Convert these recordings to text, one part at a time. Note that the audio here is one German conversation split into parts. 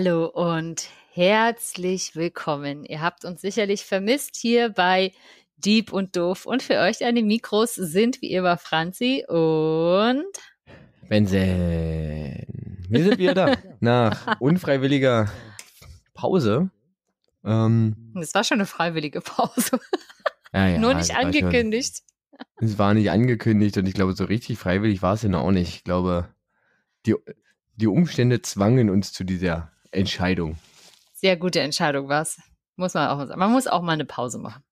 Hallo und herzlich willkommen. Ihr habt uns sicherlich vermisst hier bei Deep und Doof. Und für euch an den Mikros sind wie immer Franzi und Benzen. Wir sind wieder da. Nach unfreiwilliger Pause. Ähm, das war schon eine freiwillige Pause. Ja, ja, Nur nicht angekündigt. Es war nicht angekündigt und ich glaube, so richtig freiwillig war es ja noch auch nicht. Ich glaube, die, die Umstände zwangen uns zu dieser Entscheidung. Sehr gute Entscheidung war es. Muss man auch mal sagen. Man muss auch mal eine Pause machen.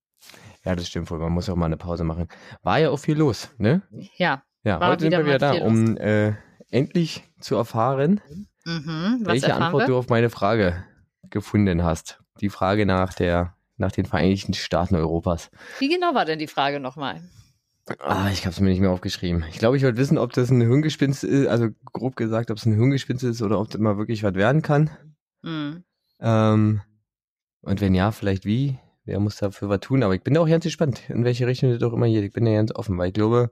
Ja, das stimmt wohl. Man muss auch mal eine Pause machen. War ja auch viel los, ne? Ja. Ja, heute sind wir wieder da, um äh, endlich zu erfahren, mhm, welche Antwort wir? du auf meine Frage gefunden hast. Die Frage nach der, nach den Vereinigten Staaten Europas. Wie genau war denn die Frage nochmal? Ah, ich habe es mir nicht mehr aufgeschrieben. Ich glaube, ich wollte wissen, ob das ein Hirngespinst ist, also grob gesagt, ob es ein Hirngespinst ist oder ob das mal wirklich was werden kann. Mhm. Ähm, und wenn ja, vielleicht wie? Wer muss dafür was tun? Aber ich bin da auch ganz gespannt, in welche Richtung das doch immer geht. Ich bin da ganz offen, weil ich glaube,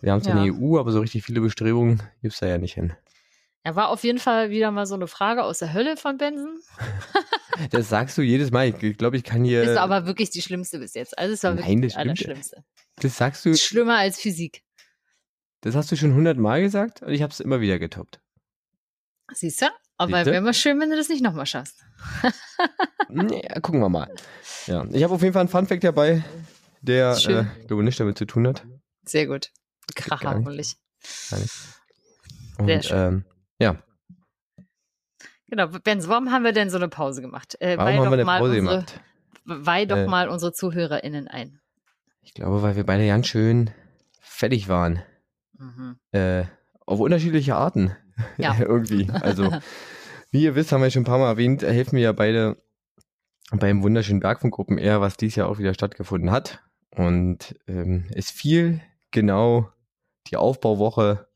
wir haben zwar Ja. eine EU, aber so richtig viele Bestrebungen gibt's da ja nicht hin. Er war auf jeden Fall wieder mal so eine Frage aus der Hölle von Benson. Das sagst du jedes Mal. Ich, glaube, ich kann hier. Ist aber wirklich die schlimmste bis jetzt. Also es war Nein, wirklich das die allerschlimmste. Das sagst du. Schlimmer als Physik. Das hast du schon hundertmal gesagt und ich habe es immer wieder getoppt. Siehst du? Aber wäre mal schön, wenn du das nicht nochmal schaffst. Ja, gucken wir mal. Ja, ich habe auf jeden Fall einen Funfact dabei, der, Schön. äh, ich glaube, nicht damit zu tun hat. Sehr gut. Kracher, hoffentlich. Und, Sehr schön. Ähm, ja, Genau, Benz, warum haben wir denn so eine Pause gemacht? Äh, warum weih haben doch wir eine mal Pause unsere, gemacht? Weih doch Äh. mal unsere ZuhörerInnen ein. Ich glaube, weil wir beide ganz schön fertig waren. Mhm. Äh, auf unterschiedliche Arten. Ja. Irgendwie. Also, wie ihr wisst, haben wir schon ein paar Mal erwähnt, äh, helfen wir ja beide beim wunderschönen Bergfunkgruppen eher, was dies Jahr auch wieder stattgefunden hat. Und ähm, es fiel genau die Aufbauwoche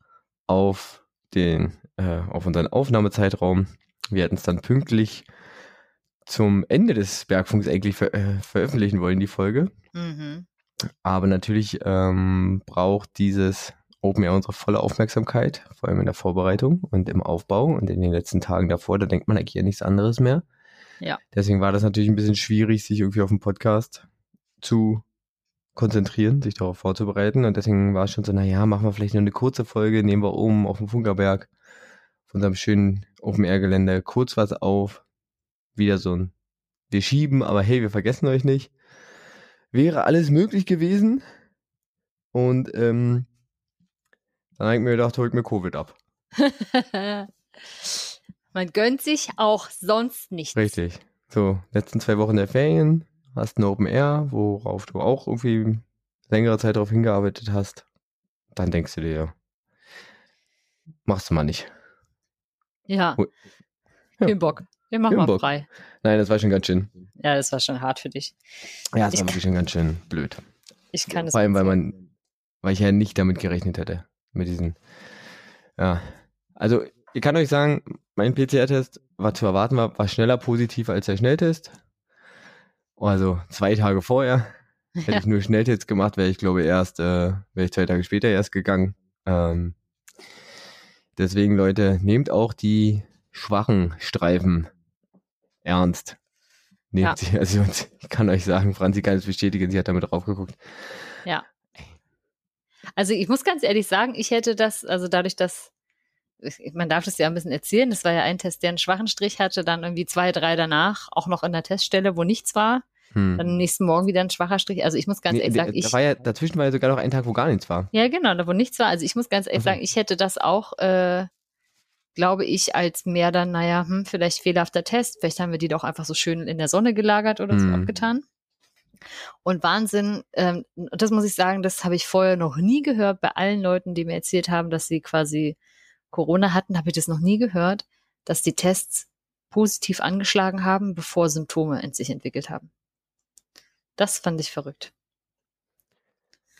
auf den, äh, auf unseren Aufnahmezeitraum. Wir hätten es dann pünktlich zum Ende des Bergfunks eigentlich ver äh, veröffentlichen wollen, die Folge. Mhm. Aber natürlich ähm, braucht dieses Open Air unsere volle Aufmerksamkeit, vor allem in der Vorbereitung und im Aufbau und in den letzten Tagen davor. Da denkt man eigentlich an nichts anderes mehr. Ja. Deswegen war das natürlich ein bisschen schwierig, sich irgendwie auf den Podcast zu konzentrieren, sich darauf vorzubereiten. Und deswegen war es schon so, naja, machen wir vielleicht nur eine kurze Folge, nehmen wir oben auf dem Funkerberg auf unserem schönen Open Air Gelände kurz was auf. Wieder so ein, wir schieben, aber hey, wir vergessen euch nicht wäre alles möglich gewesen. Und ähm, dann habe ich mir gedacht, holt mir Covid ab. Man gönnt sich auch sonst nichts. Richtig. So, letzten zwei Wochen der Ferien, hast ein Open Air, worauf du auch irgendwie längere Zeit darauf hingearbeitet hast. Dann denkst du dir, machst du mal nicht. Ja. Ja. Kein Bock. Wir machen mal frei. Nein, das war schon ganz schön. Ja, das war schon hart für dich. Ja, das Ich war wirklich schon ganz schön blöd. Ich kann es Vor allem, weil man, weil ich ja nicht damit gerechnet hätte. Mit diesen, ja. Also, ich kann euch sagen, mein PCR-Test war zu erwarten war, war schneller positiv als der Schnelltest. Also, zwei Tage vorher. Hätte Ja. ich nur Schnelltest gemacht, wäre ich glaube erst, äh, wäre ich zwei Tage später erst gegangen. Ähm, deswegen, Leute, nehmt auch die schwachen Streifen ernst. Nehmt Ja. sie, also ich kann euch sagen, Franzi kann es bestätigen, sie hat damit drauf geguckt. Also ich muss ganz ehrlich sagen, ich hätte das, also dadurch, dass, man darf das ja ein bisschen erzählen, das war ja ein Test, der einen schwachen Strich hatte, dann irgendwie zwei, drei danach, auch noch in der Teststelle, wo nichts war, Hm. dann am nächsten Morgen wieder ein schwacher Strich. Also ich muss ganz Nee, ehrlich da- sagen, ich, da war ja, dazwischen war ja sogar noch ein Tag, wo gar nichts war. ja genau, da wo nichts war, also ich muss ganz ehrlich Ach so. sagen, ich hätte das auch, äh, glaube ich, als mehr dann, naja, hm, vielleicht fehlerhafter Test, vielleicht haben wir die doch einfach so schön in der Sonne gelagert oder so Hm. abgetan. Und Wahnsinn, ähm, das muss ich sagen, das habe ich vorher noch nie gehört bei allen Leuten, die mir erzählt haben, dass sie quasi Corona hatten, habe ich das noch nie gehört, dass die Tests positiv angeschlagen haben, bevor Symptome in sich entwickelt haben. Das fand ich verrückt.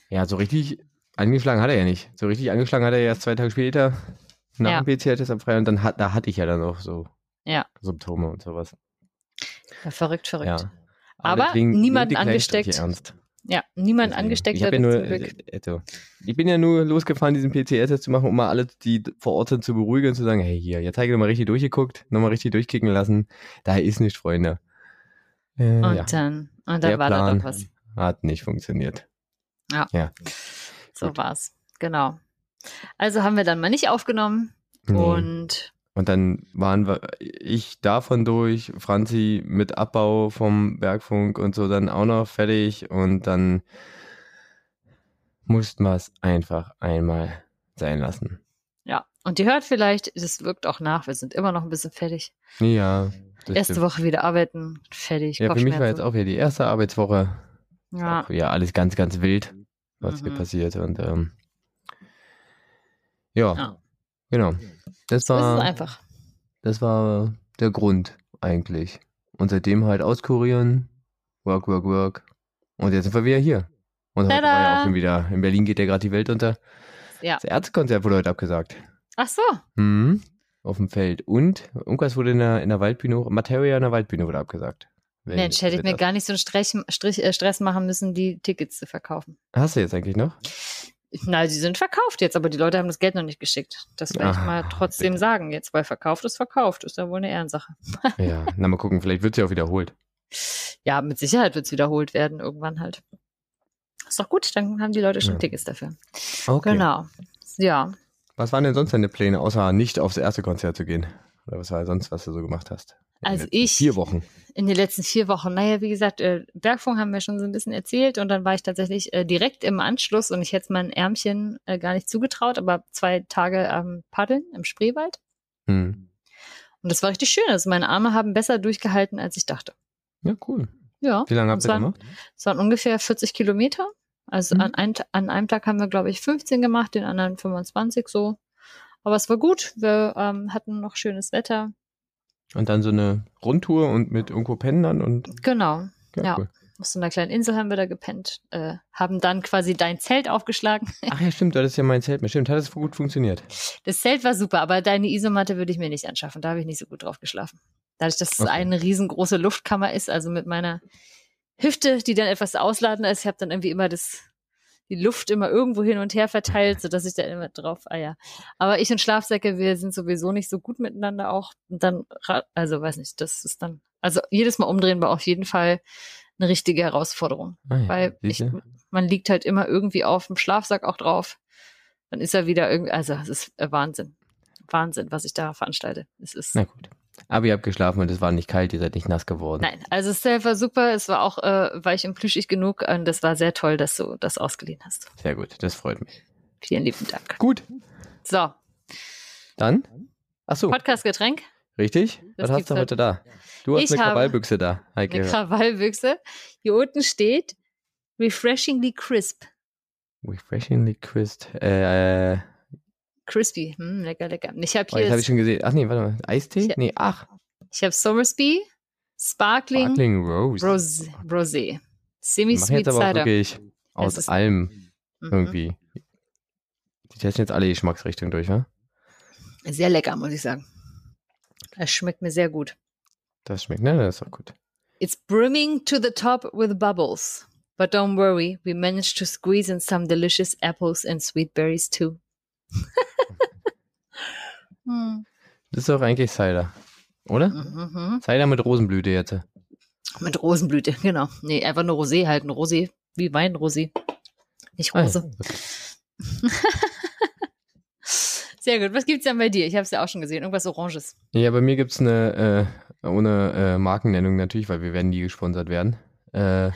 Ja, so richtig angeschlagen hat er ja nicht. So richtig angeschlagen hat er ja erst zwei Tage später nach Ja. dem PCR-Test am Freitag und dann hat, da hatte ich ja dann auch so Ja. Symptome und sowas. Ja, verrückt, verrückt. Ja. Aber kleinen angesteckt. Ja, niemand Deswegen. angesteckt ich hat. ja nur, äh, also, ich bin ja nur losgefahren, diesen PCR-Test zu machen, um mal alle, die vor Ort sind, zu beruhigen und zu sagen, hey, hier, jetzt habe ich nochmal richtig durchgeguckt, nochmal richtig durchkicken lassen. Da ist nichts, Freunde. Äh, Und ja, dann, und Der dann war da Plan. doch was. hat nicht funktioniert. So Gut. war's. Genau. Also haben wir dann mal nicht aufgenommen Nee. und Und dann waren wir, ich davon durch, Franzi mit Abbau vom Bergfunk und so dann auch noch fertig und dann mussten wir es einfach einmal sein lassen. ja. Und ihr hört vielleicht, das wirkt auch nach, wir sind immer noch ein bisschen fertig. Ja. Erste stimmt. Woche wieder arbeiten, fertig. Ja, für mich war jetzt auch wieder die erste Arbeitswoche. Ja, Auch Ja, alles ganz, ganz wild, was hier Mhm. passiert. Und ähm, ja, Ja. Genau. Das so ist es war, einfach. das war der Grund eigentlich. Und seitdem halt auskurieren, work, work, work. Und jetzt sind wir wieder hier. Und heute war ja Tada! auch schon wieder, in Berlin geht ja gerade die Welt unter. Ja. Das Ärztekonzert wurde heute abgesagt. Ach so. Mhm. Auf dem Feld. Und irgendwas wurde in der, in der Waldbühne, Materia in der Waldbühne wurde abgesagt. Mensch, hätte ich mir das- gar nicht so einen Stress, Strich, äh, Stress machen müssen, die Tickets zu verkaufen. Hast du jetzt eigentlich noch? Na, die sind verkauft jetzt, aber die Leute haben das Geld noch nicht geschickt. Das will ich Ah, mal trotzdem bitte. sagen jetzt, weil verkauft ist verkauft. Ist ja wohl eine Ehrensache. Ja, na mal gucken, vielleicht wird sie auch wiederholt. Ja, mit Sicherheit wird es wiederholt werden, irgendwann halt. Ist doch gut, dann haben die Leute schon Ja. Tickets dafür. Okay. Genau. Ja. Was waren denn sonst deine Pläne, außer nicht aufs erste Konzert zu gehen? Oder was war sonst, was du so gemacht hast? In den Also ich- Vier Wochen. In den letzten vier Wochen, naja, wie gesagt, äh, Bergfunk haben wir schon so ein bisschen erzählt und dann war ich tatsächlich äh, direkt im Anschluss und ich hätte es meinen Ärmchen äh, gar nicht zugetraut, aber zwei Tage am Paddeln im Spreewald. Hm. Und das war richtig schön. Also meine Arme haben besser durchgehalten, als ich dachte. Ja, cool. Ja. Wie lange habt ihr gemacht? Es waren ungefähr 40 Kilometer. Also Mhm. an, ein, an einem Tag haben wir, glaube ich, 15 gemacht, den anderen 25 so. Aber es war gut. Wir ähm, hatten noch schönes Wetter. Und dann so eine Rundtour und mit irgendwo pennen dann und Genau. ja, Ja. cool. Auf so einer kleinen Insel haben wir da gepennt. Äh, haben dann quasi dein Zelt aufgeschlagen. Ach ja, stimmt, das ist ja mein Zelt. Stimmt, hat das gut funktioniert. Das Zelt war super, aber deine Isomatte würde ich mir nicht anschaffen. Da habe ich nicht so gut drauf geschlafen. Dadurch, dass es Okay. eine riesengroße Luftkammer ist, also mit meiner Hüfte, die dann etwas ausladender ist, ich habe dann irgendwie immer das, die Luft immer irgendwo hin und her verteilt, sodass ich da immer drauf, ah ja. Aber ich und Schlafsäcke, wir sind sowieso nicht so gut miteinander auch. Und dann, also weiß nicht, das ist dann, also jedes Mal umdrehen war auf jeden Fall eine richtige Herausforderung. Ah, ja. Weil ich, man liegt halt immer irgendwie auf dem Schlafsack auch drauf. Dann ist er wieder irgendwie, also es ist äh, Wahnsinn. Wahnsinn, was ich da veranstalte. Es ist, Na gut. Aber ihr habt geschlafen und es war nicht kalt, ihr seid nicht nass geworden. nein, also Zelt war super. Es war auch äh, weich und plüschig genug. Und das war sehr toll, dass du das ausgeliehen hast. Sehr gut, das freut mich. Vielen lieben Dank. Gut, So, dann. Ach so, Podcast-Getränk. richtig? Das Was hast du heute da? Du hast Ich eine Krawallbüchse da, Heike. Eine Krawallbüchse. Hier unten steht Refreshingly Crisp. Refreshingly crisp. Äh, Crispy. Hm, lecker, lecker. Ich habe oh, hier, jetzt habe ich schon gesehen. Ach nee, warte mal. Eistee? Ich- Nee, ach. ich habe Somersby, Sparkling, Sparkling Rose. Rosé. Rosé. Semi-Sweet jetzt aber Cider. wirklich aus allem Mhm. irgendwie. Die testen jetzt alle Geschmacksrichtungen durch, wa? Sehr lecker, muss ich sagen. Es schmeckt mir sehr gut. Das schmeckt, ne? Das ist auch gut. It's brimming to the top with bubbles. But don't worry, we managed to squeeze in some delicious apples and sweet berries too. hm. Das ist doch eigentlich Cider, oder? mhm. Cider mit Rosenblüte jetzt. Mit Rosenblüte, genau. Nee, einfach nur Rosé halt, ein Rosé, wie Weinrosé. Nicht Ah. Rose. Sehr gut. Was gibt's denn bei dir? Ich habe es ja auch schon gesehen. Irgendwas Oranges. Ja, bei mir gibt's eine, äh, ohne äh, Markennennung natürlich, weil wir werden nie gesponsert werden. Äh,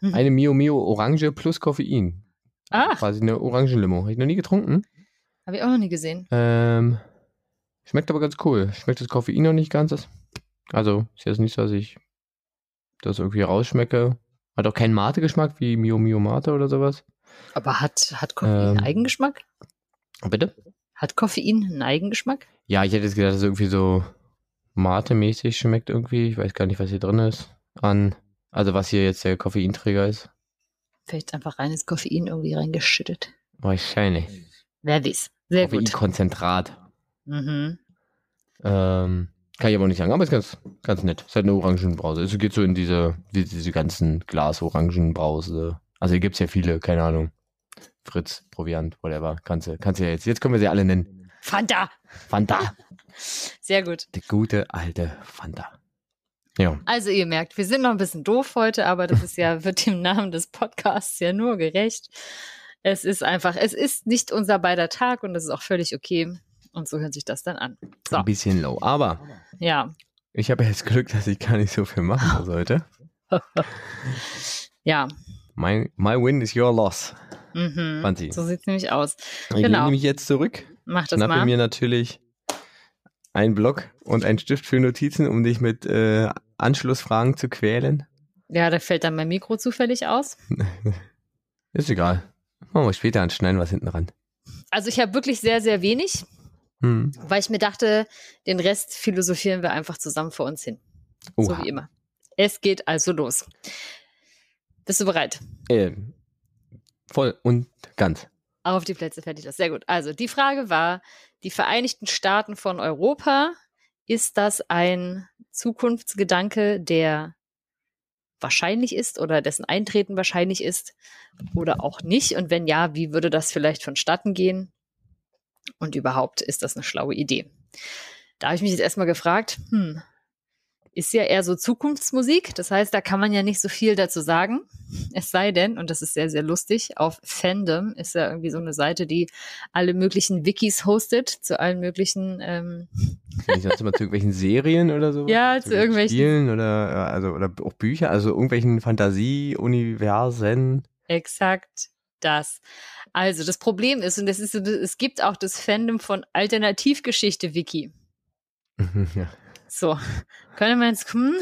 Mhm. eine Mio Mio Orange plus Koffein. Ah, Quasi eine Orangenlimo. Habe ich noch nie getrunken. habe ich auch noch nie gesehen. Ähm, schmeckt aber ganz cool. Schmeckt das Koffein noch nicht ganz. Also, ist jetzt nicht so, dass ich das irgendwie rausschmecke. Hat auch keinen Mate-Geschmack wie Mio Mio Mate oder sowas. Aber hat, hat Koffein einen Ähm. Eigengeschmack? Bitte? Hat Koffein einen Eigengeschmack? Ja, ich hätte jetzt gedacht, dass es irgendwie so Mate-mäßig schmeckt irgendwie. Ich weiß gar nicht, was hier drin ist. An, also was hier jetzt der Koffeinträger ist. Vielleicht einfach reines Koffein irgendwie reingeschüttet. Wahrscheinlich. Wer weiß. Sehr gut. Koffeinkonzentrat. Mhm. Ähm, kann ich aber nicht sagen, aber ist ganz, ganz nett. Ist halt eine Orangenbrause. Es geht so in diese, die- diese ganzen Glas-Orangenbrause. Also hier gibt's ja viele, keine Ahnung. Fritz, Proviant, whatever. Kannst du, kannst du ja jetzt. Jetzt können wir sie alle nennen. Fanta. Fanta. Sehr gut. Die gute alte Fanta. Ja. Also ihr merkt, wir sind noch ein bisschen doof heute, aber das ist ja, wird dem Namen des Podcasts ja nur gerecht. Es ist einfach, es ist nicht unser beider Tag und das ist auch völlig okay. Und so hört sich das dann an. So, Ein bisschen low. Aber ja. ich habe jetzt Glück, dass ich gar nicht so viel machen heute. Ja. My, my win is your loss. Mhm. So sieht's nämlich aus. Ich Genau. lehne mich jetzt zurück, Mach das schnappe mal. mir natürlich einen Block und einen Stift für Notizen, um dich mit äh, Anschlussfragen zu quälen. Ja, da fällt dann mein Mikro zufällig aus. Ist egal. Machen wir später und schneiden was hinten ran. Also ich habe wirklich sehr, sehr wenig, Hm. weil ich mir dachte, den Rest philosophieren wir einfach zusammen vor uns hin. So Oha. wie immer. Es geht also los. Bist du bereit? Äh, voll und ganz. Auf die Plätze fertig los. Sehr gut. Also die Frage war, die Vereinigten Staaten von Europa, ist das ein Zukunftsgedanke, der wahrscheinlich ist oder dessen Eintreten wahrscheinlich ist oder auch nicht? Und wenn ja, wie würde das vielleicht vonstatten gehen? Und überhaupt ist das eine schlaue Idee? Da habe ich mich jetzt erstmal gefragt, hm, ist ja eher so Zukunftsmusik. Das heißt, da kann man ja nicht so viel dazu sagen. Es sei denn, und das ist sehr, sehr lustig, auf Fandom ist ja irgendwie so eine Seite, die alle möglichen Wikis hostet zu allen möglichen, ähm, ich sonst immer zu irgendwelchen Serien oder so? Ja, zu irgendwelchen- Spielen oder, also, oder auch Bücher, also irgendwelchen Fantasie-Universen. exakt das. Also das Problem ist, und das ist, so- es gibt auch das Fandom von Alternativgeschichte-Wiki. ja. So, könnte man jetzt, hm,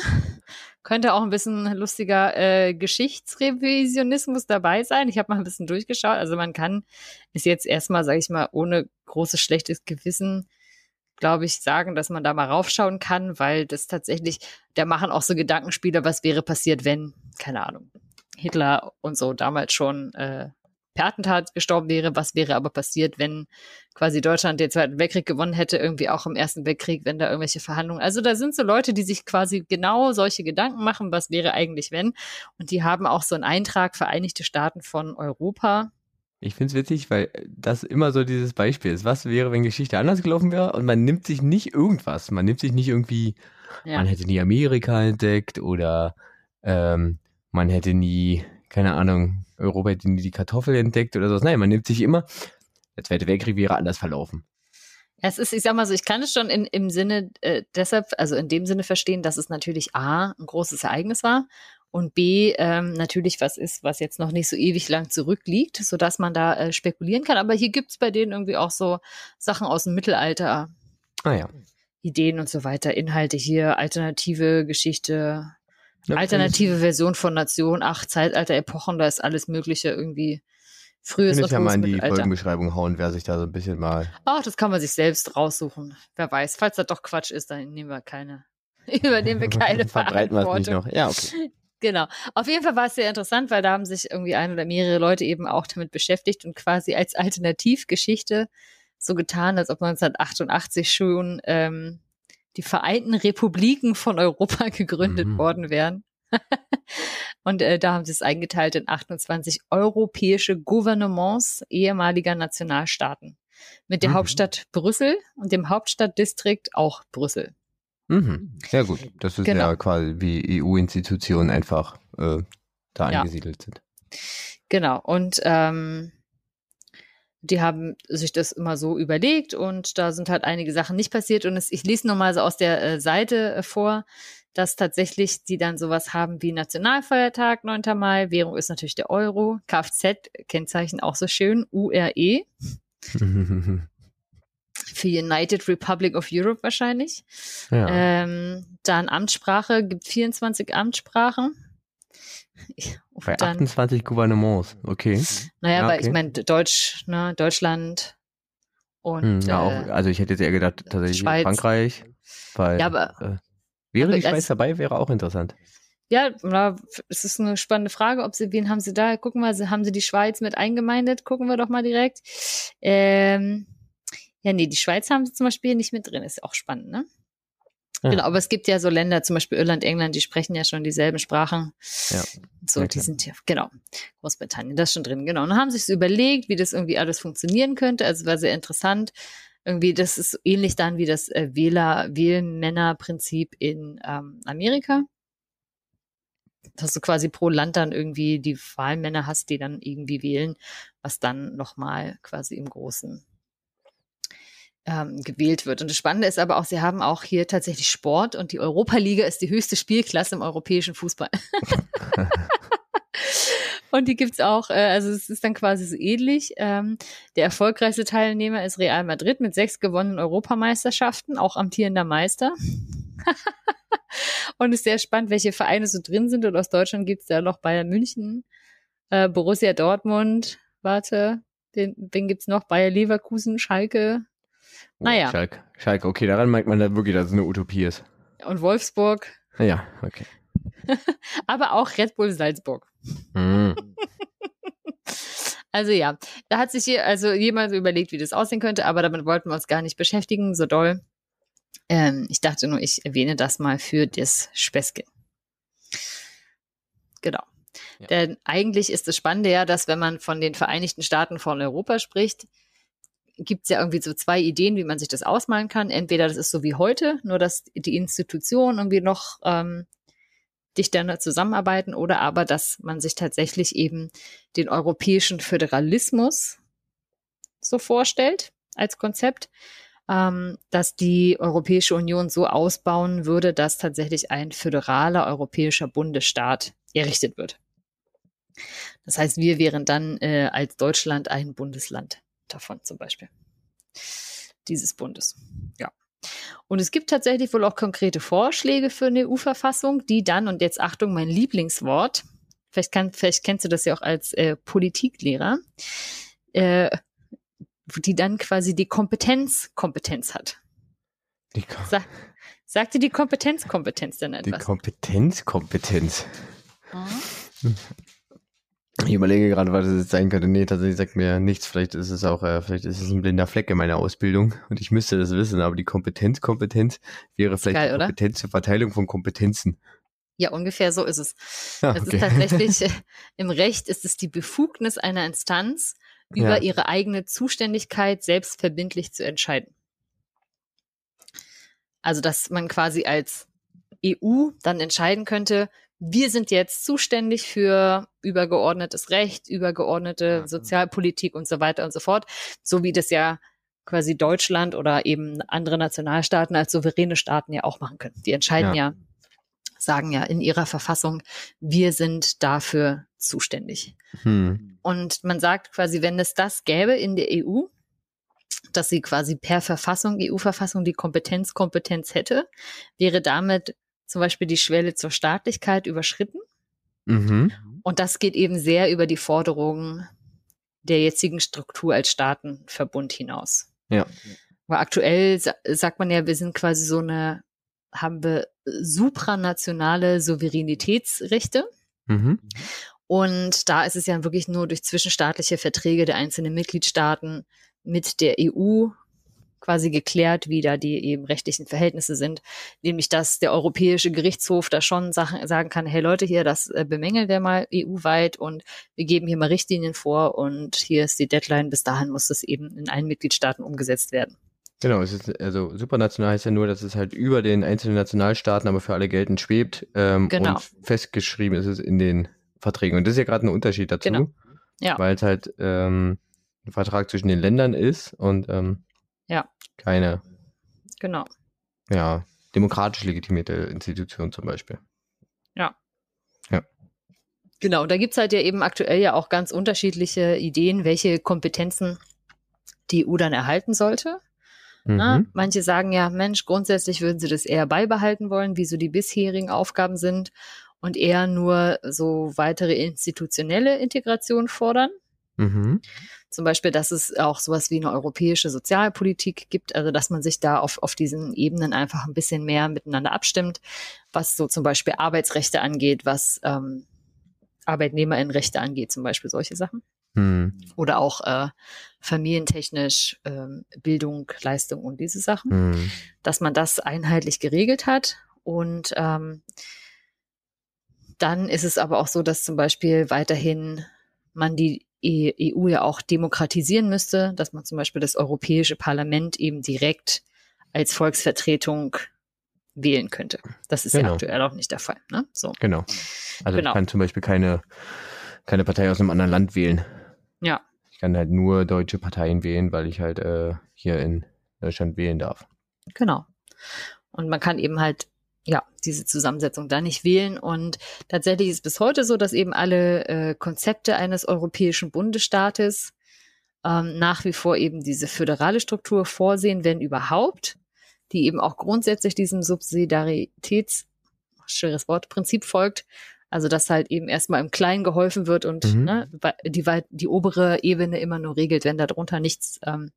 könnte auch ein bisschen lustiger äh, Geschichtsrevisionismus dabei sein. Ich habe mal ein bisschen durchgeschaut. Also man kann es jetzt erstmal, sage ich mal, ohne großes schlechtes Gewissen, glaube ich, sagen, dass man da mal raufschauen kann, weil das tatsächlich, da machen auch so Gedankenspiele, was wäre passiert, wenn, keine Ahnung, Hitler und so damals schon äh, per Attentat gestorben wäre, was wäre aber passiert, wenn quasi Deutschland den Zweiten Weltkrieg gewonnen hätte, irgendwie auch im Ersten Weltkrieg, wenn da irgendwelche Verhandlungen. Also da sind so Leute, die sich quasi genau solche Gedanken machen, was wäre eigentlich wenn. Und die haben auch so einen Eintrag Vereinigte Staaten von Europa. Ich find's witzig, weil das immer so dieses Beispiel ist. Was wäre, wenn Geschichte anders gelaufen wäre? Und man nimmt sich nicht irgendwas. Man nimmt sich nicht irgendwie, Ja. man hätte nie Amerika entdeckt oder ähm, man hätte nie, keine Ahnung, Europa hätte nie die Kartoffel entdeckt oder sowas. Nein, man nimmt sich immer, der Zweite Weltkrieg wäre anders verlaufen. Es ist, ich sag mal so, ich kann es schon in, im Sinne äh, deshalb, also in dem Sinne verstehen, dass es natürlich A, ein großes Ereignis war und B, ähm, natürlich was ist, was jetzt noch nicht so ewig lang zurückliegt, sodass man da äh, spekulieren kann. Aber hier gibt's bei denen irgendwie auch so Sachen aus dem Mittelalter, Ah ja. Ideen und so weiter, Inhalte hier, alternative Geschichte, alternative Version von Nation, ach, Zeitalter, Epochen, da ist alles Mögliche irgendwie. Frühes Kann ich ja mal in die. Folgenbeschreibung hauen, wer sich da so ein bisschen mal. Ach, das kann man sich selbst raussuchen. Wer weiß. Falls das doch Quatsch ist, dann nehmen wir keine, übernehmen wir keine Verbreiten wir es nicht noch. Ja, okay. Genau. Auf jeden Fall war es sehr interessant, weil da haben sich irgendwie ein oder mehrere Leute eben auch damit beschäftigt und quasi als Alternativgeschichte so getan, als ob 1988 schon ähm, die Vereinten Republiken von Europa gegründet Mhm. worden wären. und äh, da haben sie es eingeteilt in 28 europäische Gouvernements ehemaliger Nationalstaaten. Mit der Mhm. Hauptstadt Brüssel und dem Hauptstadtdistrikt auch Brüssel. Mhm. Ja gut, das ist Genau. ja quasi wie EU-Institutionen einfach äh, da Ja. angesiedelt sind. Genau. Und ähm, die haben sich das immer so überlegt und da sind halt einige Sachen nicht passiert. Und es, ich lese nur mal so aus der äh, Seite äh, vor, dass tatsächlich die dann sowas haben wie Nationalfeiertag, 9. Mai, Währung ist natürlich der Euro, Kfz-Kennzeichen auch so schön, URE für United Republic of Europe wahrscheinlich. ja. Ähm, dann Amtssprache, gibt 24 Amtssprachen. Bei dann, 28 Gouvernements, okay. naja, Ja, weil okay. ich meine, Deutsch, ne, Deutschland und Hm, ja, äh, auch, also ich hätte jetzt eher gedacht, tatsächlich Schweiz. Frankreich, weil Ja, aber- äh, wäre aber die Schweiz als- dabei, wäre auch interessant. ja, na, es ist eine spannende Frage, ob sie, wen haben sie da? Gucken wir, haben sie die Schweiz mit eingemeindet? Gucken wir doch mal direkt. Ähm, ja, nee, die Schweiz haben sie zum Beispiel nicht mit drin, ist auch spannend, ne? Ja. Genau, aber es gibt ja so Länder, zum Beispiel Irland, England, die sprechen ja schon dieselben Sprachen. Ja. So, ja, die sind ja, genau, Großbritannien, das ist schon drin, genau. Und haben sich so überlegt, wie das irgendwie alles funktionieren könnte. Also war sehr interessant. Irgendwie, das ist ähnlich dann wie das äh, Wähler, Wählmännerprinzip in ähm, Amerika. Dass du quasi pro Land dann irgendwie die Wahlmänner hast, die dann irgendwie wählen, was dann nochmal quasi im Großen ähm, gewählt wird. Und das Spannende ist aber auch, sie haben auch hier tatsächlich Sport und die Europaliga ist die höchste Spielklasse im europäischen Fußball. und die gibt's auch, äh, also es ist dann quasi so ähnlich. Ähm, der erfolgreichste Teilnehmer ist Real Madrid mit sechs gewonnenen Europameisterschaften, auch amtierender Meister. und es ist sehr spannend, welche Vereine so drin sind. Und aus Deutschland gibt's da noch Bayern München, äh, Borussia Dortmund, warte, den, wen gibt's noch? Bayer Leverkusen, Schalke, naja. Schalke. Schalke, okay, daran merkt man da wirklich, dass es eine Utopie ist. Und Wolfsburg. Ja, okay. Aber auch Red Bull Salzburg. Mm. also ja, da hat sich hier also jemand überlegt, wie das aussehen könnte, aber damit wollten wir uns gar nicht beschäftigen, so doll. Ähm, ich dachte nur, ich erwähne das mal für das Späßchen. Genau. Ja. Denn eigentlich ist das Spannende ja, dass wenn man von den Vereinigten Staaten von Europa spricht, gibt es ja irgendwie so zwei Ideen, wie man sich das ausmalen kann. Entweder das ist so wie heute, nur dass die Institutionen irgendwie noch ähm, dichter zusammenarbeiten oder aber, dass man sich tatsächlich eben den europäischen Föderalismus so vorstellt als Konzept, ähm, dass die Europäische Union so ausbauen würde, dass tatsächlich ein föderaler europäischer Bundesstaat errichtet wird. Das heißt, wir wären dann äh, als Deutschland ein Bundesland davon zum Beispiel. Dieses Bundes. Ja. Und es gibt tatsächlich wohl auch konkrete Vorschläge für eine EU-Verfassung, die dann, und jetzt Achtung, mein Lieblingswort, vielleicht, kann, vielleicht kennst du das ja auch als äh, Politiklehrer, äh, die dann quasi die Kompetenz Kompetenz hat. Die Kom Sa Sagt dir die Kompetenz Kompetenz denn etwas? Die Kompetenz Kompetenz. Hm? Ich überlege gerade, was es jetzt sein könnte. Nee, tatsächlich sagt mir nichts. Vielleicht ist es auch, äh, vielleicht ist es ein blinder Fleck in meiner Ausbildung und ich müsste das wissen, aber die Kompetenz, Kompetenz wäre vielleicht Geil, die Kompetenz zur Verteilung von Kompetenzen. Ja, ungefähr so ist es. Ja, es ist tatsächlich, äh, im Recht ist es die Befugnis einer Instanz, über ja. ihre eigene Zuständigkeit selbstverbindlich zu entscheiden. Also, dass man quasi als EU dann entscheiden könnte, wir sind jetzt zuständig für übergeordnetes Recht, übergeordnete mhm. Sozialpolitik und so weiter und so fort, so wie das ja quasi Deutschland oder eben andere Nationalstaaten als souveräne Staaten ja auch machen können. Die entscheiden ja, ja sagen ja in ihrer Verfassung, wir sind dafür zuständig. Hm. Und man sagt quasi, wenn es das gäbe in der EU, dass sie quasi per Verfassung, EU-Verfassung die Kompetenz Kompetenz hätte, wäre damit zum Beispiel die Schwelle zur Staatlichkeit überschritten. Mhm. Und das geht eben sehr über die Forderungen der jetzigen Struktur als Staatenverbund hinaus. Ja. Aber aktuell sagt man ja, wir sind quasi so eine, haben wir supranationale Souveränitätsrechte. Mhm. Und da ist es ja wirklich nur durch zwischenstaatliche Verträge der einzelnen Mitgliedstaaten mit der EU quasi geklärt, wie da die eben rechtlichen Verhältnisse sind. Nämlich, dass der Europäische Gerichtshof da schon Sachen sagen kann, hey Leute, hier, das äh, bemängeln wir mal EU-weit und wir geben hier mal Richtlinien vor und hier ist die Deadline, bis dahin muss das eben in allen Mitgliedstaaten umgesetzt werden. Genau, es ist also supranational heißt ja nur, dass es halt über den einzelnen Nationalstaaten, aber für alle geltend schwebt ähm, genau. und festgeschrieben ist es in den Verträgen. Und das ist ja gerade ein Unterschied dazu, genau. ja. weil es halt ähm, ein Vertrag zwischen den Ländern ist und ähm, ja. Keine. Genau. Ja, demokratisch legitimierte Institution zum Beispiel. Ja. Ja. Genau, da gibt es halt ja eben aktuell ja auch ganz unterschiedliche Ideen, welche Kompetenzen die EU dann erhalten sollte. Mhm. Na, manche sagen ja, Mensch, grundsätzlich würden sie das eher beibehalten wollen, wie so die bisherigen Aufgaben sind und eher nur so weitere institutionelle Integration fordern. Mhm. Zum Beispiel, dass es auch sowas wie eine europäische Sozialpolitik gibt, also dass man sich da auf, auf diesen Ebenen einfach ein bisschen mehr miteinander abstimmt, was so zum Beispiel Arbeitsrechte angeht, was ähm, Arbeitnehmerinnenrechte angeht, zum Beispiel solche Sachen. Hm. Oder auch äh, familientechnisch ähm, Bildung, Leistung und diese Sachen, Hm. dass man das einheitlich geregelt hat. Und ähm, dann ist es aber auch so, dass zum Beispiel weiterhin man die EU ja auch demokratisieren müsste, dass man zum Beispiel das Europäische Parlament eben direkt als Volksvertretung wählen könnte. Das ist ja Genau. aktuell auch nicht der Fall. Ne? So, Genau. Also Genau. ich kann zum Beispiel keine, keine Partei aus einem anderen Land wählen. ja, Ich kann halt nur deutsche Parteien wählen, weil ich halt äh, hier in Deutschland wählen darf. genau. Und man kann eben halt ja diese Zusammensetzung da nicht wählen. Und tatsächlich ist bis heute so, dass eben alle äh, Konzepte eines europäischen Bundesstaates ähm, nach wie vor eben diese föderale Struktur vorsehen, wenn überhaupt, die eben auch grundsätzlich diesem Subsidiaritäts, schweres Wort, Prinzip folgt. Also dass halt eben erstmal im Kleinen geholfen wird und Mhm. ne, die, die obere Ebene immer nur regelt, wenn darunter nichts ähm,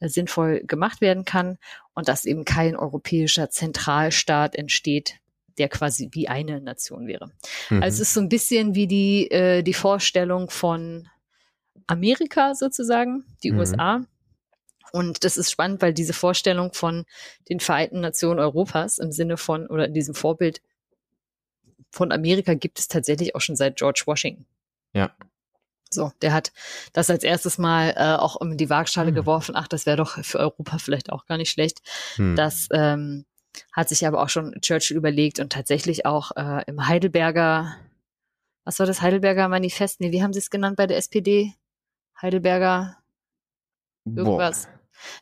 sinnvoll gemacht werden kann und dass eben kein europäischer Zentralstaat entsteht, der quasi wie eine Nation wäre. Mhm. Also es ist so ein bisschen wie die, äh, die Vorstellung von Amerika sozusagen, die Mhm. USA. Und das ist spannend, weil diese Vorstellung von den Vereinten Nationen Europas im Sinne von, oder in diesem Vorbild von Amerika gibt es tatsächlich auch schon seit George Washington. Ja. So, der hat das als erstes Mal äh, auch in die Waagschale Mhm. geworfen. Ach, das wäre doch für Europa vielleicht auch gar nicht schlecht. Hm. Das ähm, hat sich aber auch schon Churchill überlegt und tatsächlich auch äh, im Heidelberger, was war das Heidelberger Manifest? Nee, wie haben sie es genannt bei der SPD? Heidelberger Boah. irgendwas.